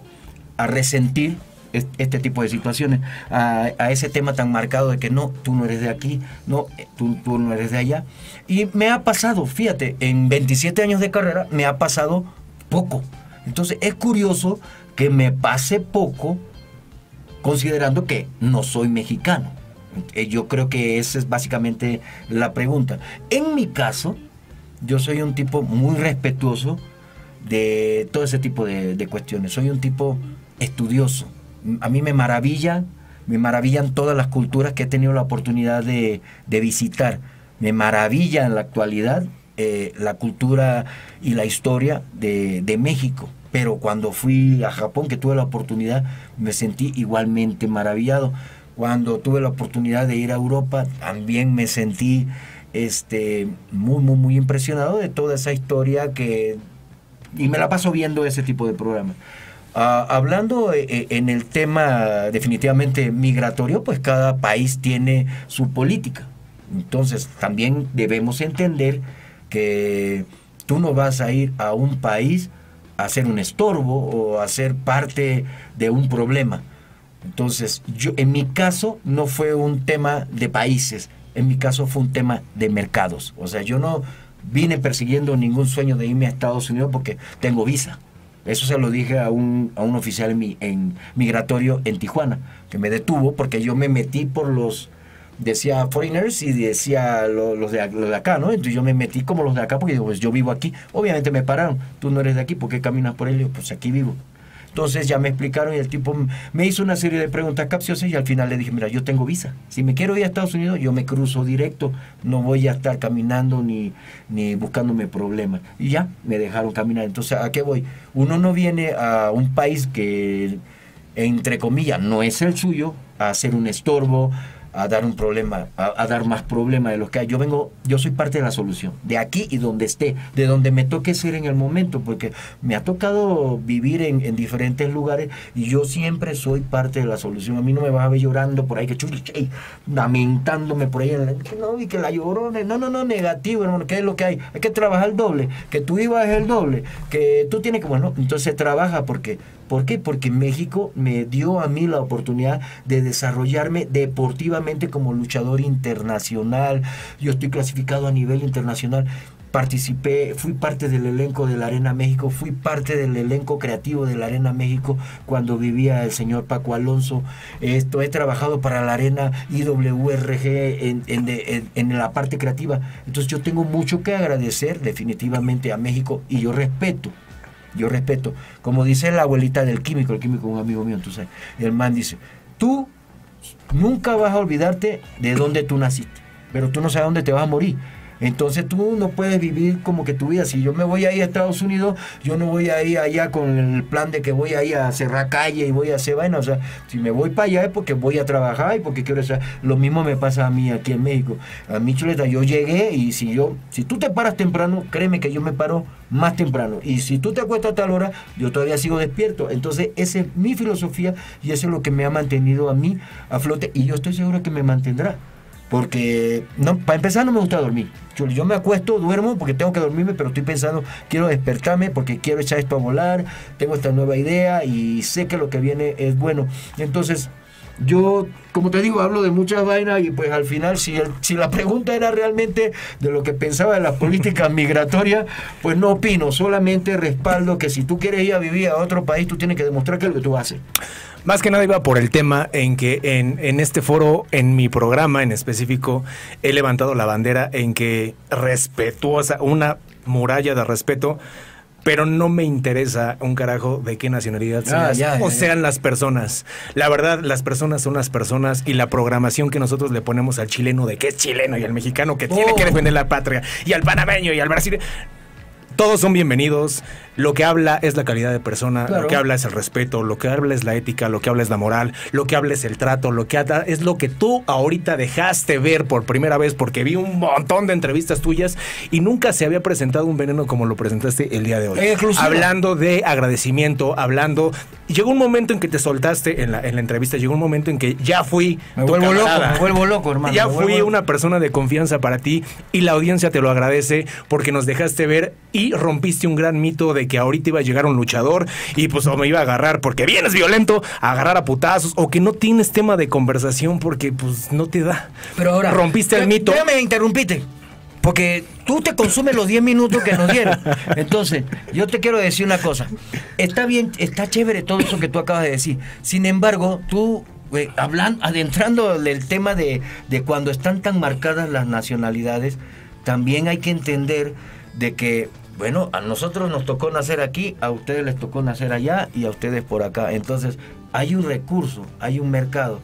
a resentir es- este tipo de situaciones, a, ese tema tan marcado de que no, tú no eres de aquí, no, tú, tú no eres de allá. Y me ha pasado, fíjate, en 27 años de carrera me ha pasado poco. Entonces es curioso que me pase poco considerando que no soy mexicano. Eh, Yo creo que esa es básicamente la pregunta. En mi caso, yo soy un tipo muy respetuoso de todo ese tipo de, de cuestiones. Soy un tipo estudioso. A mí me maravilla, me maravillan todas las culturas que he tenido la oportunidad de, visitar. Me maravilla en la actualidad eh, la cultura y la historia de, de México. Pero cuando fui a Japón, que tuve la oportunidad, me sentí igualmente maravillado. Cuando tuve la oportunidad de ir a Europa, también me sentí este, muy, muy, muy impresionado de toda esa historia que... Y me la paso viendo ese tipo de programas. Ah, hablando eh, eh, en el tema definitivamente migratorio, pues cada país tiene su política. Entonces también debemos entender que tú no vas a ir a un país a ser un estorbo o a ser parte de un problema. Entonces, yo en mi caso no fue un tema de países, en mi caso fue un tema de mercados. O sea, yo no vine persiguiendo ningún sueño de irme a Estados Unidos porque tengo visa. Eso se lo dije a un, a un oficial en, en migratorio en Tijuana, que me detuvo porque yo me metí por los, decía foreigners y decía lo- los, de, los de acá, ¿no? Entonces yo me metí como los de acá porque pues yo vivo aquí. Obviamente me pararon, tú no eres de aquí, ¿por qué caminas por él? Yo, pues aquí vivo. Entonces ya me explicaron y el tipo me hizo una serie de preguntas capciosas y al final le dije, mira, yo tengo visa. Si me quiero ir a Estados Unidos, yo me cruzo directo. No voy a estar caminando ni, ni buscándome problemas. Y ya, me dejaron caminar. Entonces, ¿a qué voy? Uno no viene a un país que, entre comillas, no es el suyo, a ser un estorbo, a dar un problema, a, a dar más problemas de los que hay. Yo vengo, yo soy parte de la solución, de aquí y donde esté, de donde me toque ser en el momento, porque me ha tocado vivir en, en diferentes lugares y yo siempre soy parte de la solución. A mí no me vas a ver llorando por ahí, que chay, lamentándome por ahí, en la- no, y que la llorona, no, no, no, negativo, hermano, ¿qué es lo que hay? Hay que trabajar el doble, que tu IVA es el doble, que tú tienes que, bueno, entonces trabaja porque ¿Por qué? Porque México me dio a mí la oportunidad de desarrollarme deportivamente como luchador internacional. Yo estoy clasificado a nivel internacional. Participé, fui parte del elenco de la Arena México, fui parte del elenco creativo de la Arena México cuando vivía el señor Paco Alonso. Esto he trabajado para la Arena IWRG en, en, la parte creativa. Entonces yo tengo mucho que agradecer definitivamente a México y yo respeto yo respeto. Como dice la abuelita del químico, el químico es un amigo mío, entonces el man dice, tú nunca vas a olvidarte de dónde tú naciste, pero tú no sabes dónde te vas a morir. Entonces tú no puedes vivir como que tu vida. Si yo me voy ahí a Estados Unidos, yo no voy a ir allá con el plan de que voy a ir a cerrar calle y voy a hacer vaina. O sea, si me voy para allá es porque voy a trabajar y porque quiero estar. Lo mismo me pasa a mí aquí en México. A mí, chuleta, yo llegué y si yo, si tú te paras temprano, créeme que yo me paro más temprano. Y si tú te acuestas a tal hora, yo todavía sigo despierto. Entonces, esa es mi filosofía y eso es lo que me ha mantenido a mí a flote y yo estoy seguro que me mantendrá. Porque, no, para empezar, no me gusta dormir. Yo, yo me acuesto, duermo porque tengo que dormirme, pero estoy pensando, quiero despertarme porque quiero echar esto a volar, tengo esta nueva idea y sé que lo que viene es bueno. Entonces, yo, como te digo, hablo de muchas vainas y pues al final, si, el- si la pregunta era realmente de lo que pensaba de las políticas [LAUGHS] migratorias, pues no opino, solamente respaldo que si tú quieres ir a vivir a otro país, tú tienes que demostrar que es lo que tú haces. Más que nada iba por el tema en que en, en este foro, en mi programa en específico, he levantado la bandera en que respetuosa, una muralla de respeto, pero no me interesa un carajo de qué nacionalidad Ah, seas ya, o ya. sean las personas. La verdad, las personas son las personas y la programación que nosotros le ponemos al chileno de que es chileno y al mexicano que tiene Oh. que defender la patria y al panameño y al brasileño. Todos son bienvenidos. Lo que habla es la calidad de persona, Claro. lo que habla es el respeto, lo que habla es la ética, lo que habla es la moral, lo que habla es el trato, lo que habla es lo que tú ahorita dejaste ver por primera vez porque vi un montón de entrevistas tuyas y nunca se había presentado un veneno como lo presentaste el día de hoy. Hablando de agradecimiento, hablando... Llegó un momento en que te soltaste en la, en la entrevista, llegó un momento en que ya fui... Me tu vuelvo loco, me vuelvo loco, hermano. Ya fui una persona de confianza para ti y la audiencia te lo agradece porque nos dejaste ver y rompiste un gran mito de que ahorita iba a llegar un luchador y pues o me iba a agarrar porque vienes violento, a agarrar a putazos o que no tienes tema de conversación porque pues no te da. Pero ahora. rompiste el mito. ve, me interrumpiste. Porque tú te consumes los 10 minutos que nos dieron. Entonces, yo te quiero decir una cosa. Está bien, está chévere todo eso que tú acabas de decir. Sin embargo, tú, eh, hablando, adentrando del tema de, de cuando están tan marcadas las nacionalidades, también hay que entender de que, bueno, a nosotros nos tocó nacer aquí, a ustedes les tocó nacer allá y a ustedes por acá. Entonces, hay un recurso, hay un mercado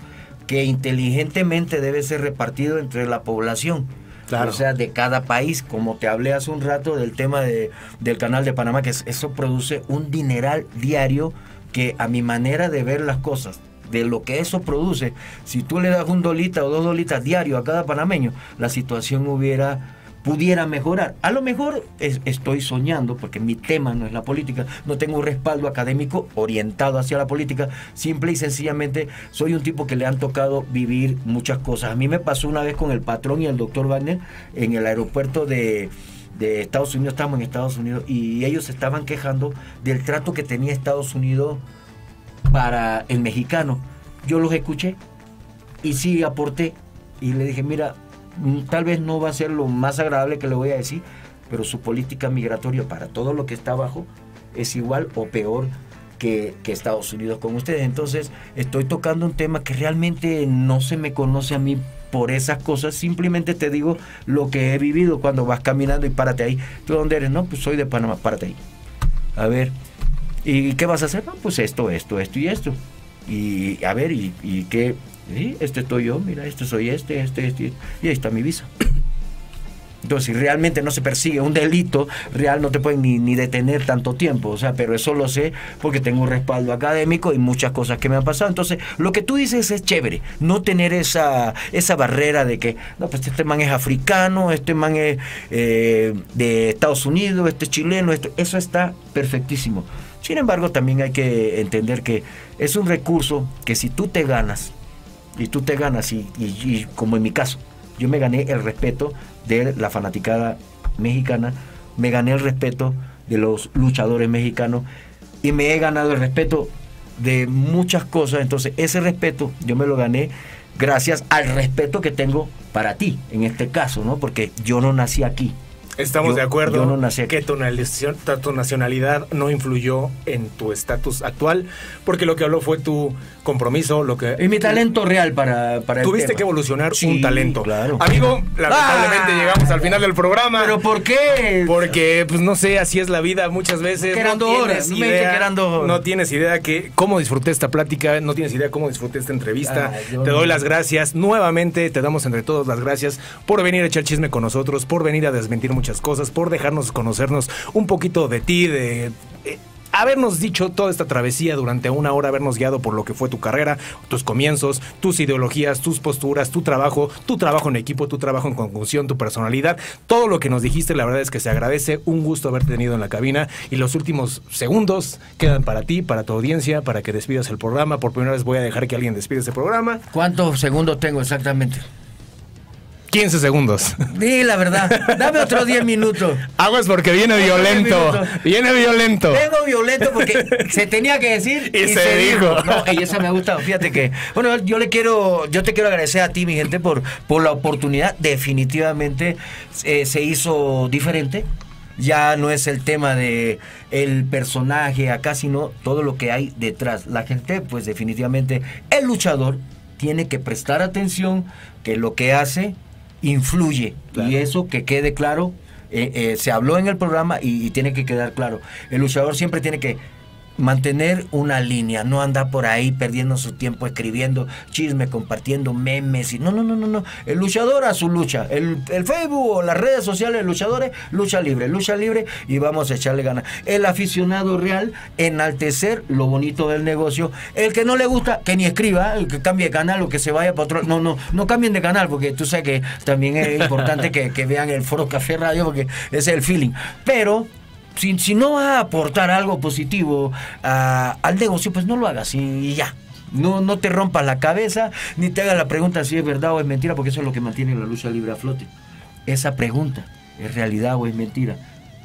que inteligentemente debe ser repartido entre la población. Claro. O sea, de cada país, como te hablé hace un rato del tema de, del canal de Panamá, que es- eso produce un dineral diario que a mi manera de ver las cosas, de lo que eso produce, si tú le das un dolita o dos dolitas diario a cada panameño, la situación hubiera pudiera mejorar. A lo mejor es- estoy soñando, porque mi tema no es la política, no tengo un respaldo académico orientado hacia la política, simple y sencillamente soy un tipo que le han tocado vivir muchas cosas. A mí me pasó una vez con el patrón y el doctor Wagner en el aeropuerto de, Estados Unidos, estamos en Estados Unidos, y ellos estaban quejando del trato que tenía Estados Unidos para el mexicano. Yo los escuché y sí aporté y le dije, mira, tal vez no va a ser lo más agradable que le voy a decir, pero su política migratoria para todo lo que está abajo es igual o peor que, que Estados Unidos con ustedes. Entonces estoy tocando un tema que realmente no se me conoce a mí por esas cosas, simplemente te digo lo que he vivido cuando vas caminando y párate ahí. ¿Tú dónde eres? No, pues soy de Panamá, párate ahí. A ver, ¿y qué vas a hacer? Pues esto, esto, esto y esto. Y a ver, ¿y, y qué? Este estoy yo, mira, este soy este, este, este. Y ahí está mi visa. [CLEARS THROAT] Entonces, si realmente no se persigue un delito real, no te pueden ni, detener tanto tiempo. O sea, pero eso lo sé porque tengo un respaldo académico y muchas cosas que me han pasado. Entonces, lo que tú dices es chévere. No tener esa, esa barrera de que, no, pues este man es africano, este man es eh, de Estados Unidos, este es chileno, esto, eso está perfectísimo. Sin embargo, también hay que entender que es un recurso que si tú te ganas, y tú te ganas, y, como en mi caso, yo me gané el respeto de la fanaticada mexicana, me gané el respeto de los luchadores mexicanos y me he ganado el respeto de muchas cosas. Entonces, ese respeto yo me lo gané gracias al respeto que tengo para ti, en este caso, ¿no? Porque yo no nací aquí. Estamos Yo- de acuerdo Yo no nací que tu, tu nacionalidad no influyó en tu estatus actual, porque lo que habló fue tu compromiso, lo que... Y mi talento real para, para el Tuviste tema. que evolucionar Sí, un talento. Claro. Amigo, lamentablemente Ah. llegamos al final del programa. ¿Pero por qué? Porque, pues no sé, así es la vida muchas veces. Eran dos horas, no me. No tienes idea que cómo disfruté esta plática, no tienes idea cómo disfruté esta entrevista. Yo te no. doy las gracias. Nuevamente te damos entre todos las gracias por venir a echar chisme con nosotros, por venir a desmentir muchas cosas, por dejarnos conocernos un poquito de ti, de... eh, Habernos dicho toda esta travesía durante una hora, habernos guiado por lo que fue tu carrera, tus comienzos, tus ideologías, tus posturas, tu trabajo, tu trabajo en equipo, tu trabajo en conjunción, tu personalidad, todo lo que nos dijiste, la verdad es que se agradece. Un gusto haberte tenido en la cabina y los últimos segundos quedan para ti, para tu audiencia, para que despidas el programa. Por primera vez voy a dejar que alguien despide este programa. ¿Cuántos segundos tengo exactamente? 15 segundos. Di la verdad. Dame otros 10 minutos. Aguas porque viene violento. Viene violento. Vengo violento porque se tenía que decir Y se dijo. No, y eso me ha gustado. Fíjate que, bueno, yo le quiero, yo te quiero agradecer a ti, mi gente, por, por la oportunidad. Definitivamente eh, se hizo diferente. Ya no es el tema de el personaje acá, sino todo lo que hay detrás. La gente, pues definitivamente, el luchador tiene que prestar atención que lo que hace influye. Y eso que quede claro eh, eh, se habló en el programa y, y tiene que quedar claro. El luchador siempre tiene que mantener una línea, no anda por ahí perdiendo su tiempo escribiendo chisme, compartiendo memes y no, no, no, no, no. El luchador a su lucha. El, el Facebook o las redes sociales de luchadores, lucha libre, lucha libre y vamos a echarle ganas. El aficionado real, enaltecer lo bonito del negocio. El que no le gusta, que ni escriba, el que cambie de canal o que se vaya para otro. No, no, no cambien de canal porque tú sabes que también es importante que, que vean el Foro Café Radio porque ese es el feeling. Pero si, si no va a aportar algo positivo ah, al negocio, pues no lo hagas y, ya. No, no te rompas la cabeza, ni te hagas la pregunta si es verdad o es mentira, porque eso es lo que mantiene la lucha libre a flote. Esa pregunta, ¿es realidad o es mentira?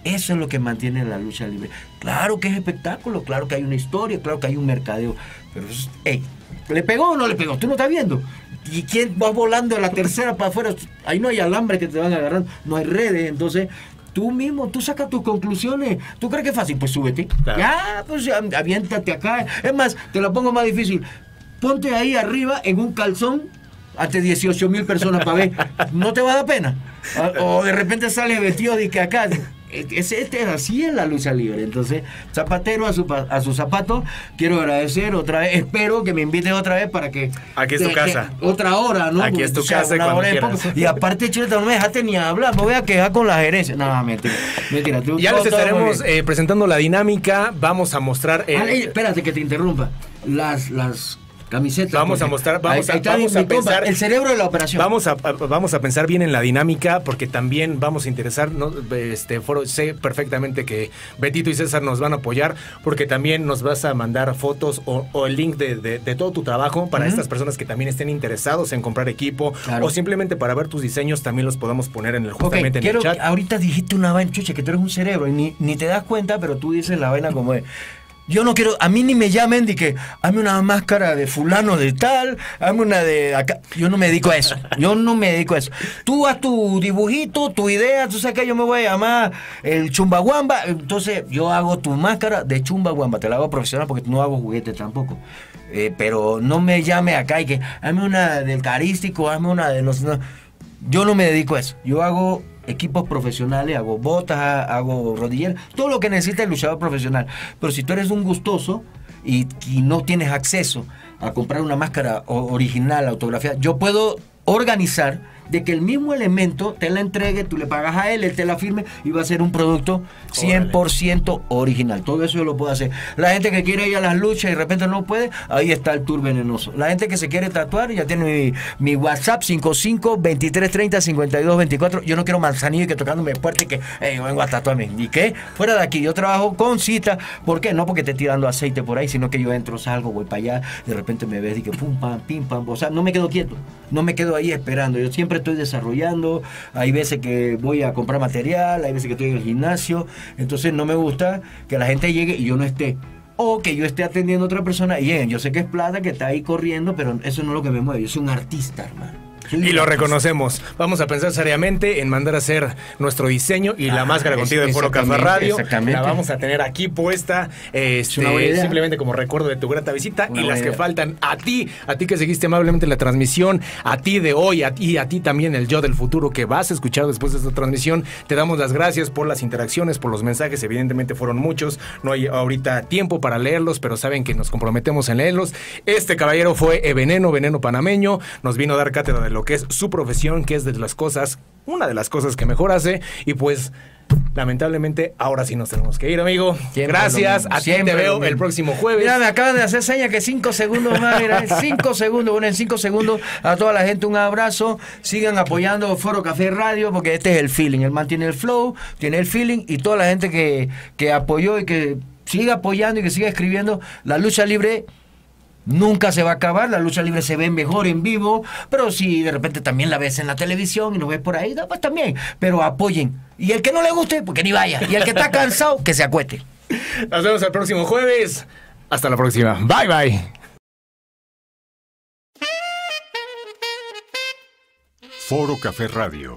Eso es lo que mantiene la lucha libre. Claro que es espectáculo, claro que hay una historia, claro que hay un mercadeo. Pero, es- ey, ¿le pegó o no le pegó? Tú no estás viendo. ¿Y quién va volando de la tercera para afuera? Ahí no hay alambre que te van agarrando, no hay redes, entonces tú mismo, tú sacas tus conclusiones. ¿Tú crees que es fácil? Pues súbete. Claro. Ya, pues aviéntate acá. Es más, te la pongo más difícil. Ponte ahí arriba en un calzón ante 18 mil personas para ver. ¿No te va a dar pena? O o de repente sales vestido de que acá. Es, este es así en la lucha libre. Entonces, zapatero a su, a su zapato. Quiero agradecer otra vez. Espero que me invites otra vez para que. Aquí es tu que- casa. que- otra hora, ¿no? Aquí es tu O sea, casa una cuando hora poco. Y aparte, Chuleta, no me dejaste ni hablar. Me voy a quedar con la gerencia. No, mentira. Mentira. tú- Ya todo- les estaremos eh, presentando la dinámica. Vamos a mostrar. eh, Ah, ey, espérate que te interrumpa. Las, las camisetas. Vamos a mostrar- vamos ahí- ahí a- vamos compa, pensar- El cerebro de la operación. Vamos a, a- vamos a pensar bien en la dinámica porque también vamos a interesar, ¿no? este foro, sé perfectamente que Betito y César nos van a apoyar porque también nos vas a mandar fotos o, o el link de, de- de todo tu trabajo para estas personas que también estén interesados en comprar equipo Claro. o simplemente para ver tus diseños también los podamos poner en el justamente en quiero, el chat. ahorita dijiste una vaina, chucha, que tú eres un cerebro y ni, ni te das cuenta, pero tú dices la vaina como es. Yo no quiero, a mí ni me llamen de que hazme una máscara de fulano de tal, hazme una de acá. Yo no me dedico a eso. Yo no me dedico a eso. Tú haz tu dibujito, tu idea, tú sabes que yo me voy a llamar el chumbaguamba. Entonces yo hago tu máscara de chumbaguamba, te la hago profesional porque no hago juguete tampoco. Eh, pero no me llame acá y que hazme una del carístico, hazme una de los. Yo no me dedico a eso. Yo hago equipos profesionales, hago botas, hago rodilleras, todo lo que necesita el luchador profesional. Pero si tú eres un gustoso y, y no tienes acceso a comprar una máscara original, autografiada, yo puedo organizar de que el mismo elemento te la entregue, tú le pagas a él, él te la firme y va a ser un producto 100% original. Todo eso yo lo puedo hacer. La gente que quiere ir a las luchas y de repente no puede, ahí está el tour venenoso. La gente que se quiere tatuar ya tiene mi, mi WhatsApp 55 23 30 52 24. Yo no quiero manzanillo y que tocándome fuerte y que hey, vengo a tatuarme. ¿Y qué? Fuera de aquí, yo trabajo con cita. ¿Por qué? No porque te estoy dando aceite por ahí, sino que yo entro, salgo, voy para allá, de repente me ves y que pum, pam, pim, pam. O sea, no me quedo quieto, no me quedo ahí esperando. Yo siempre estoy desarrollando. Hay veces que voy a comprar material, hay veces que estoy en el gimnasio. Entonces no me gusta que la gente llegue y yo no esté. O que yo esté atendiendo a otra persona y. Yo sé que es plata que está ahí corriendo, pero eso no es lo que me mueve. Yo soy un artista, hermano. [LAUGHS] Y lo reconocemos. Vamos a pensar seriamente en mandar a hacer nuestro diseño y la Ah, máscara contigo de Foro Café Radio. exactamente. La vamos a tener aquí puesta. este, simplemente como recuerdo de tu grata visita. Una y las que faltan a ti, a ti que seguiste amablemente la transmisión, a ti de hoy, a ti, a ti también el yo del futuro que vas a escuchar después de esta transmisión. Te damos las gracias por las interacciones, por los mensajes. Evidentemente fueron muchos. No hay ahorita tiempo para leerlos, pero saben que nos comprometemos en leerlos. Este caballero fue Veneno, Veneno Panameño. Nos vino a dar cátedra de lo que es su profesión, que es de las cosas, una de las cosas que mejor hace. Y pues. Lamentablemente, ahora sí nos tenemos que ir, amigo. Siempre Gracias. lo mismo, A ti te lo veo el próximo jueves. Mira, me acaban de hacer señas que cinco segundos más, mira, cinco segundos, bueno, en cinco segundos a toda la gente un abrazo, sigan apoyando Foro Café Radio, porque este es el feeling, el man tiene el flow, tiene el feeling, y toda la gente que, que apoyó y que siga apoyando y que siga escribiendo, la lucha libre Nunca se va a acabar, la lucha libre se ve mejor en vivo, pero si de repente también la ves en la televisión y lo ves por ahí, pues también, pero apoyen. Y el que no le guste, pues que ni vaya. Y el que está [LAUGHS] cansado, que se acuete. Nos vemos el próximo jueves. Hasta la próxima. Bye bye. Foro Café Radio.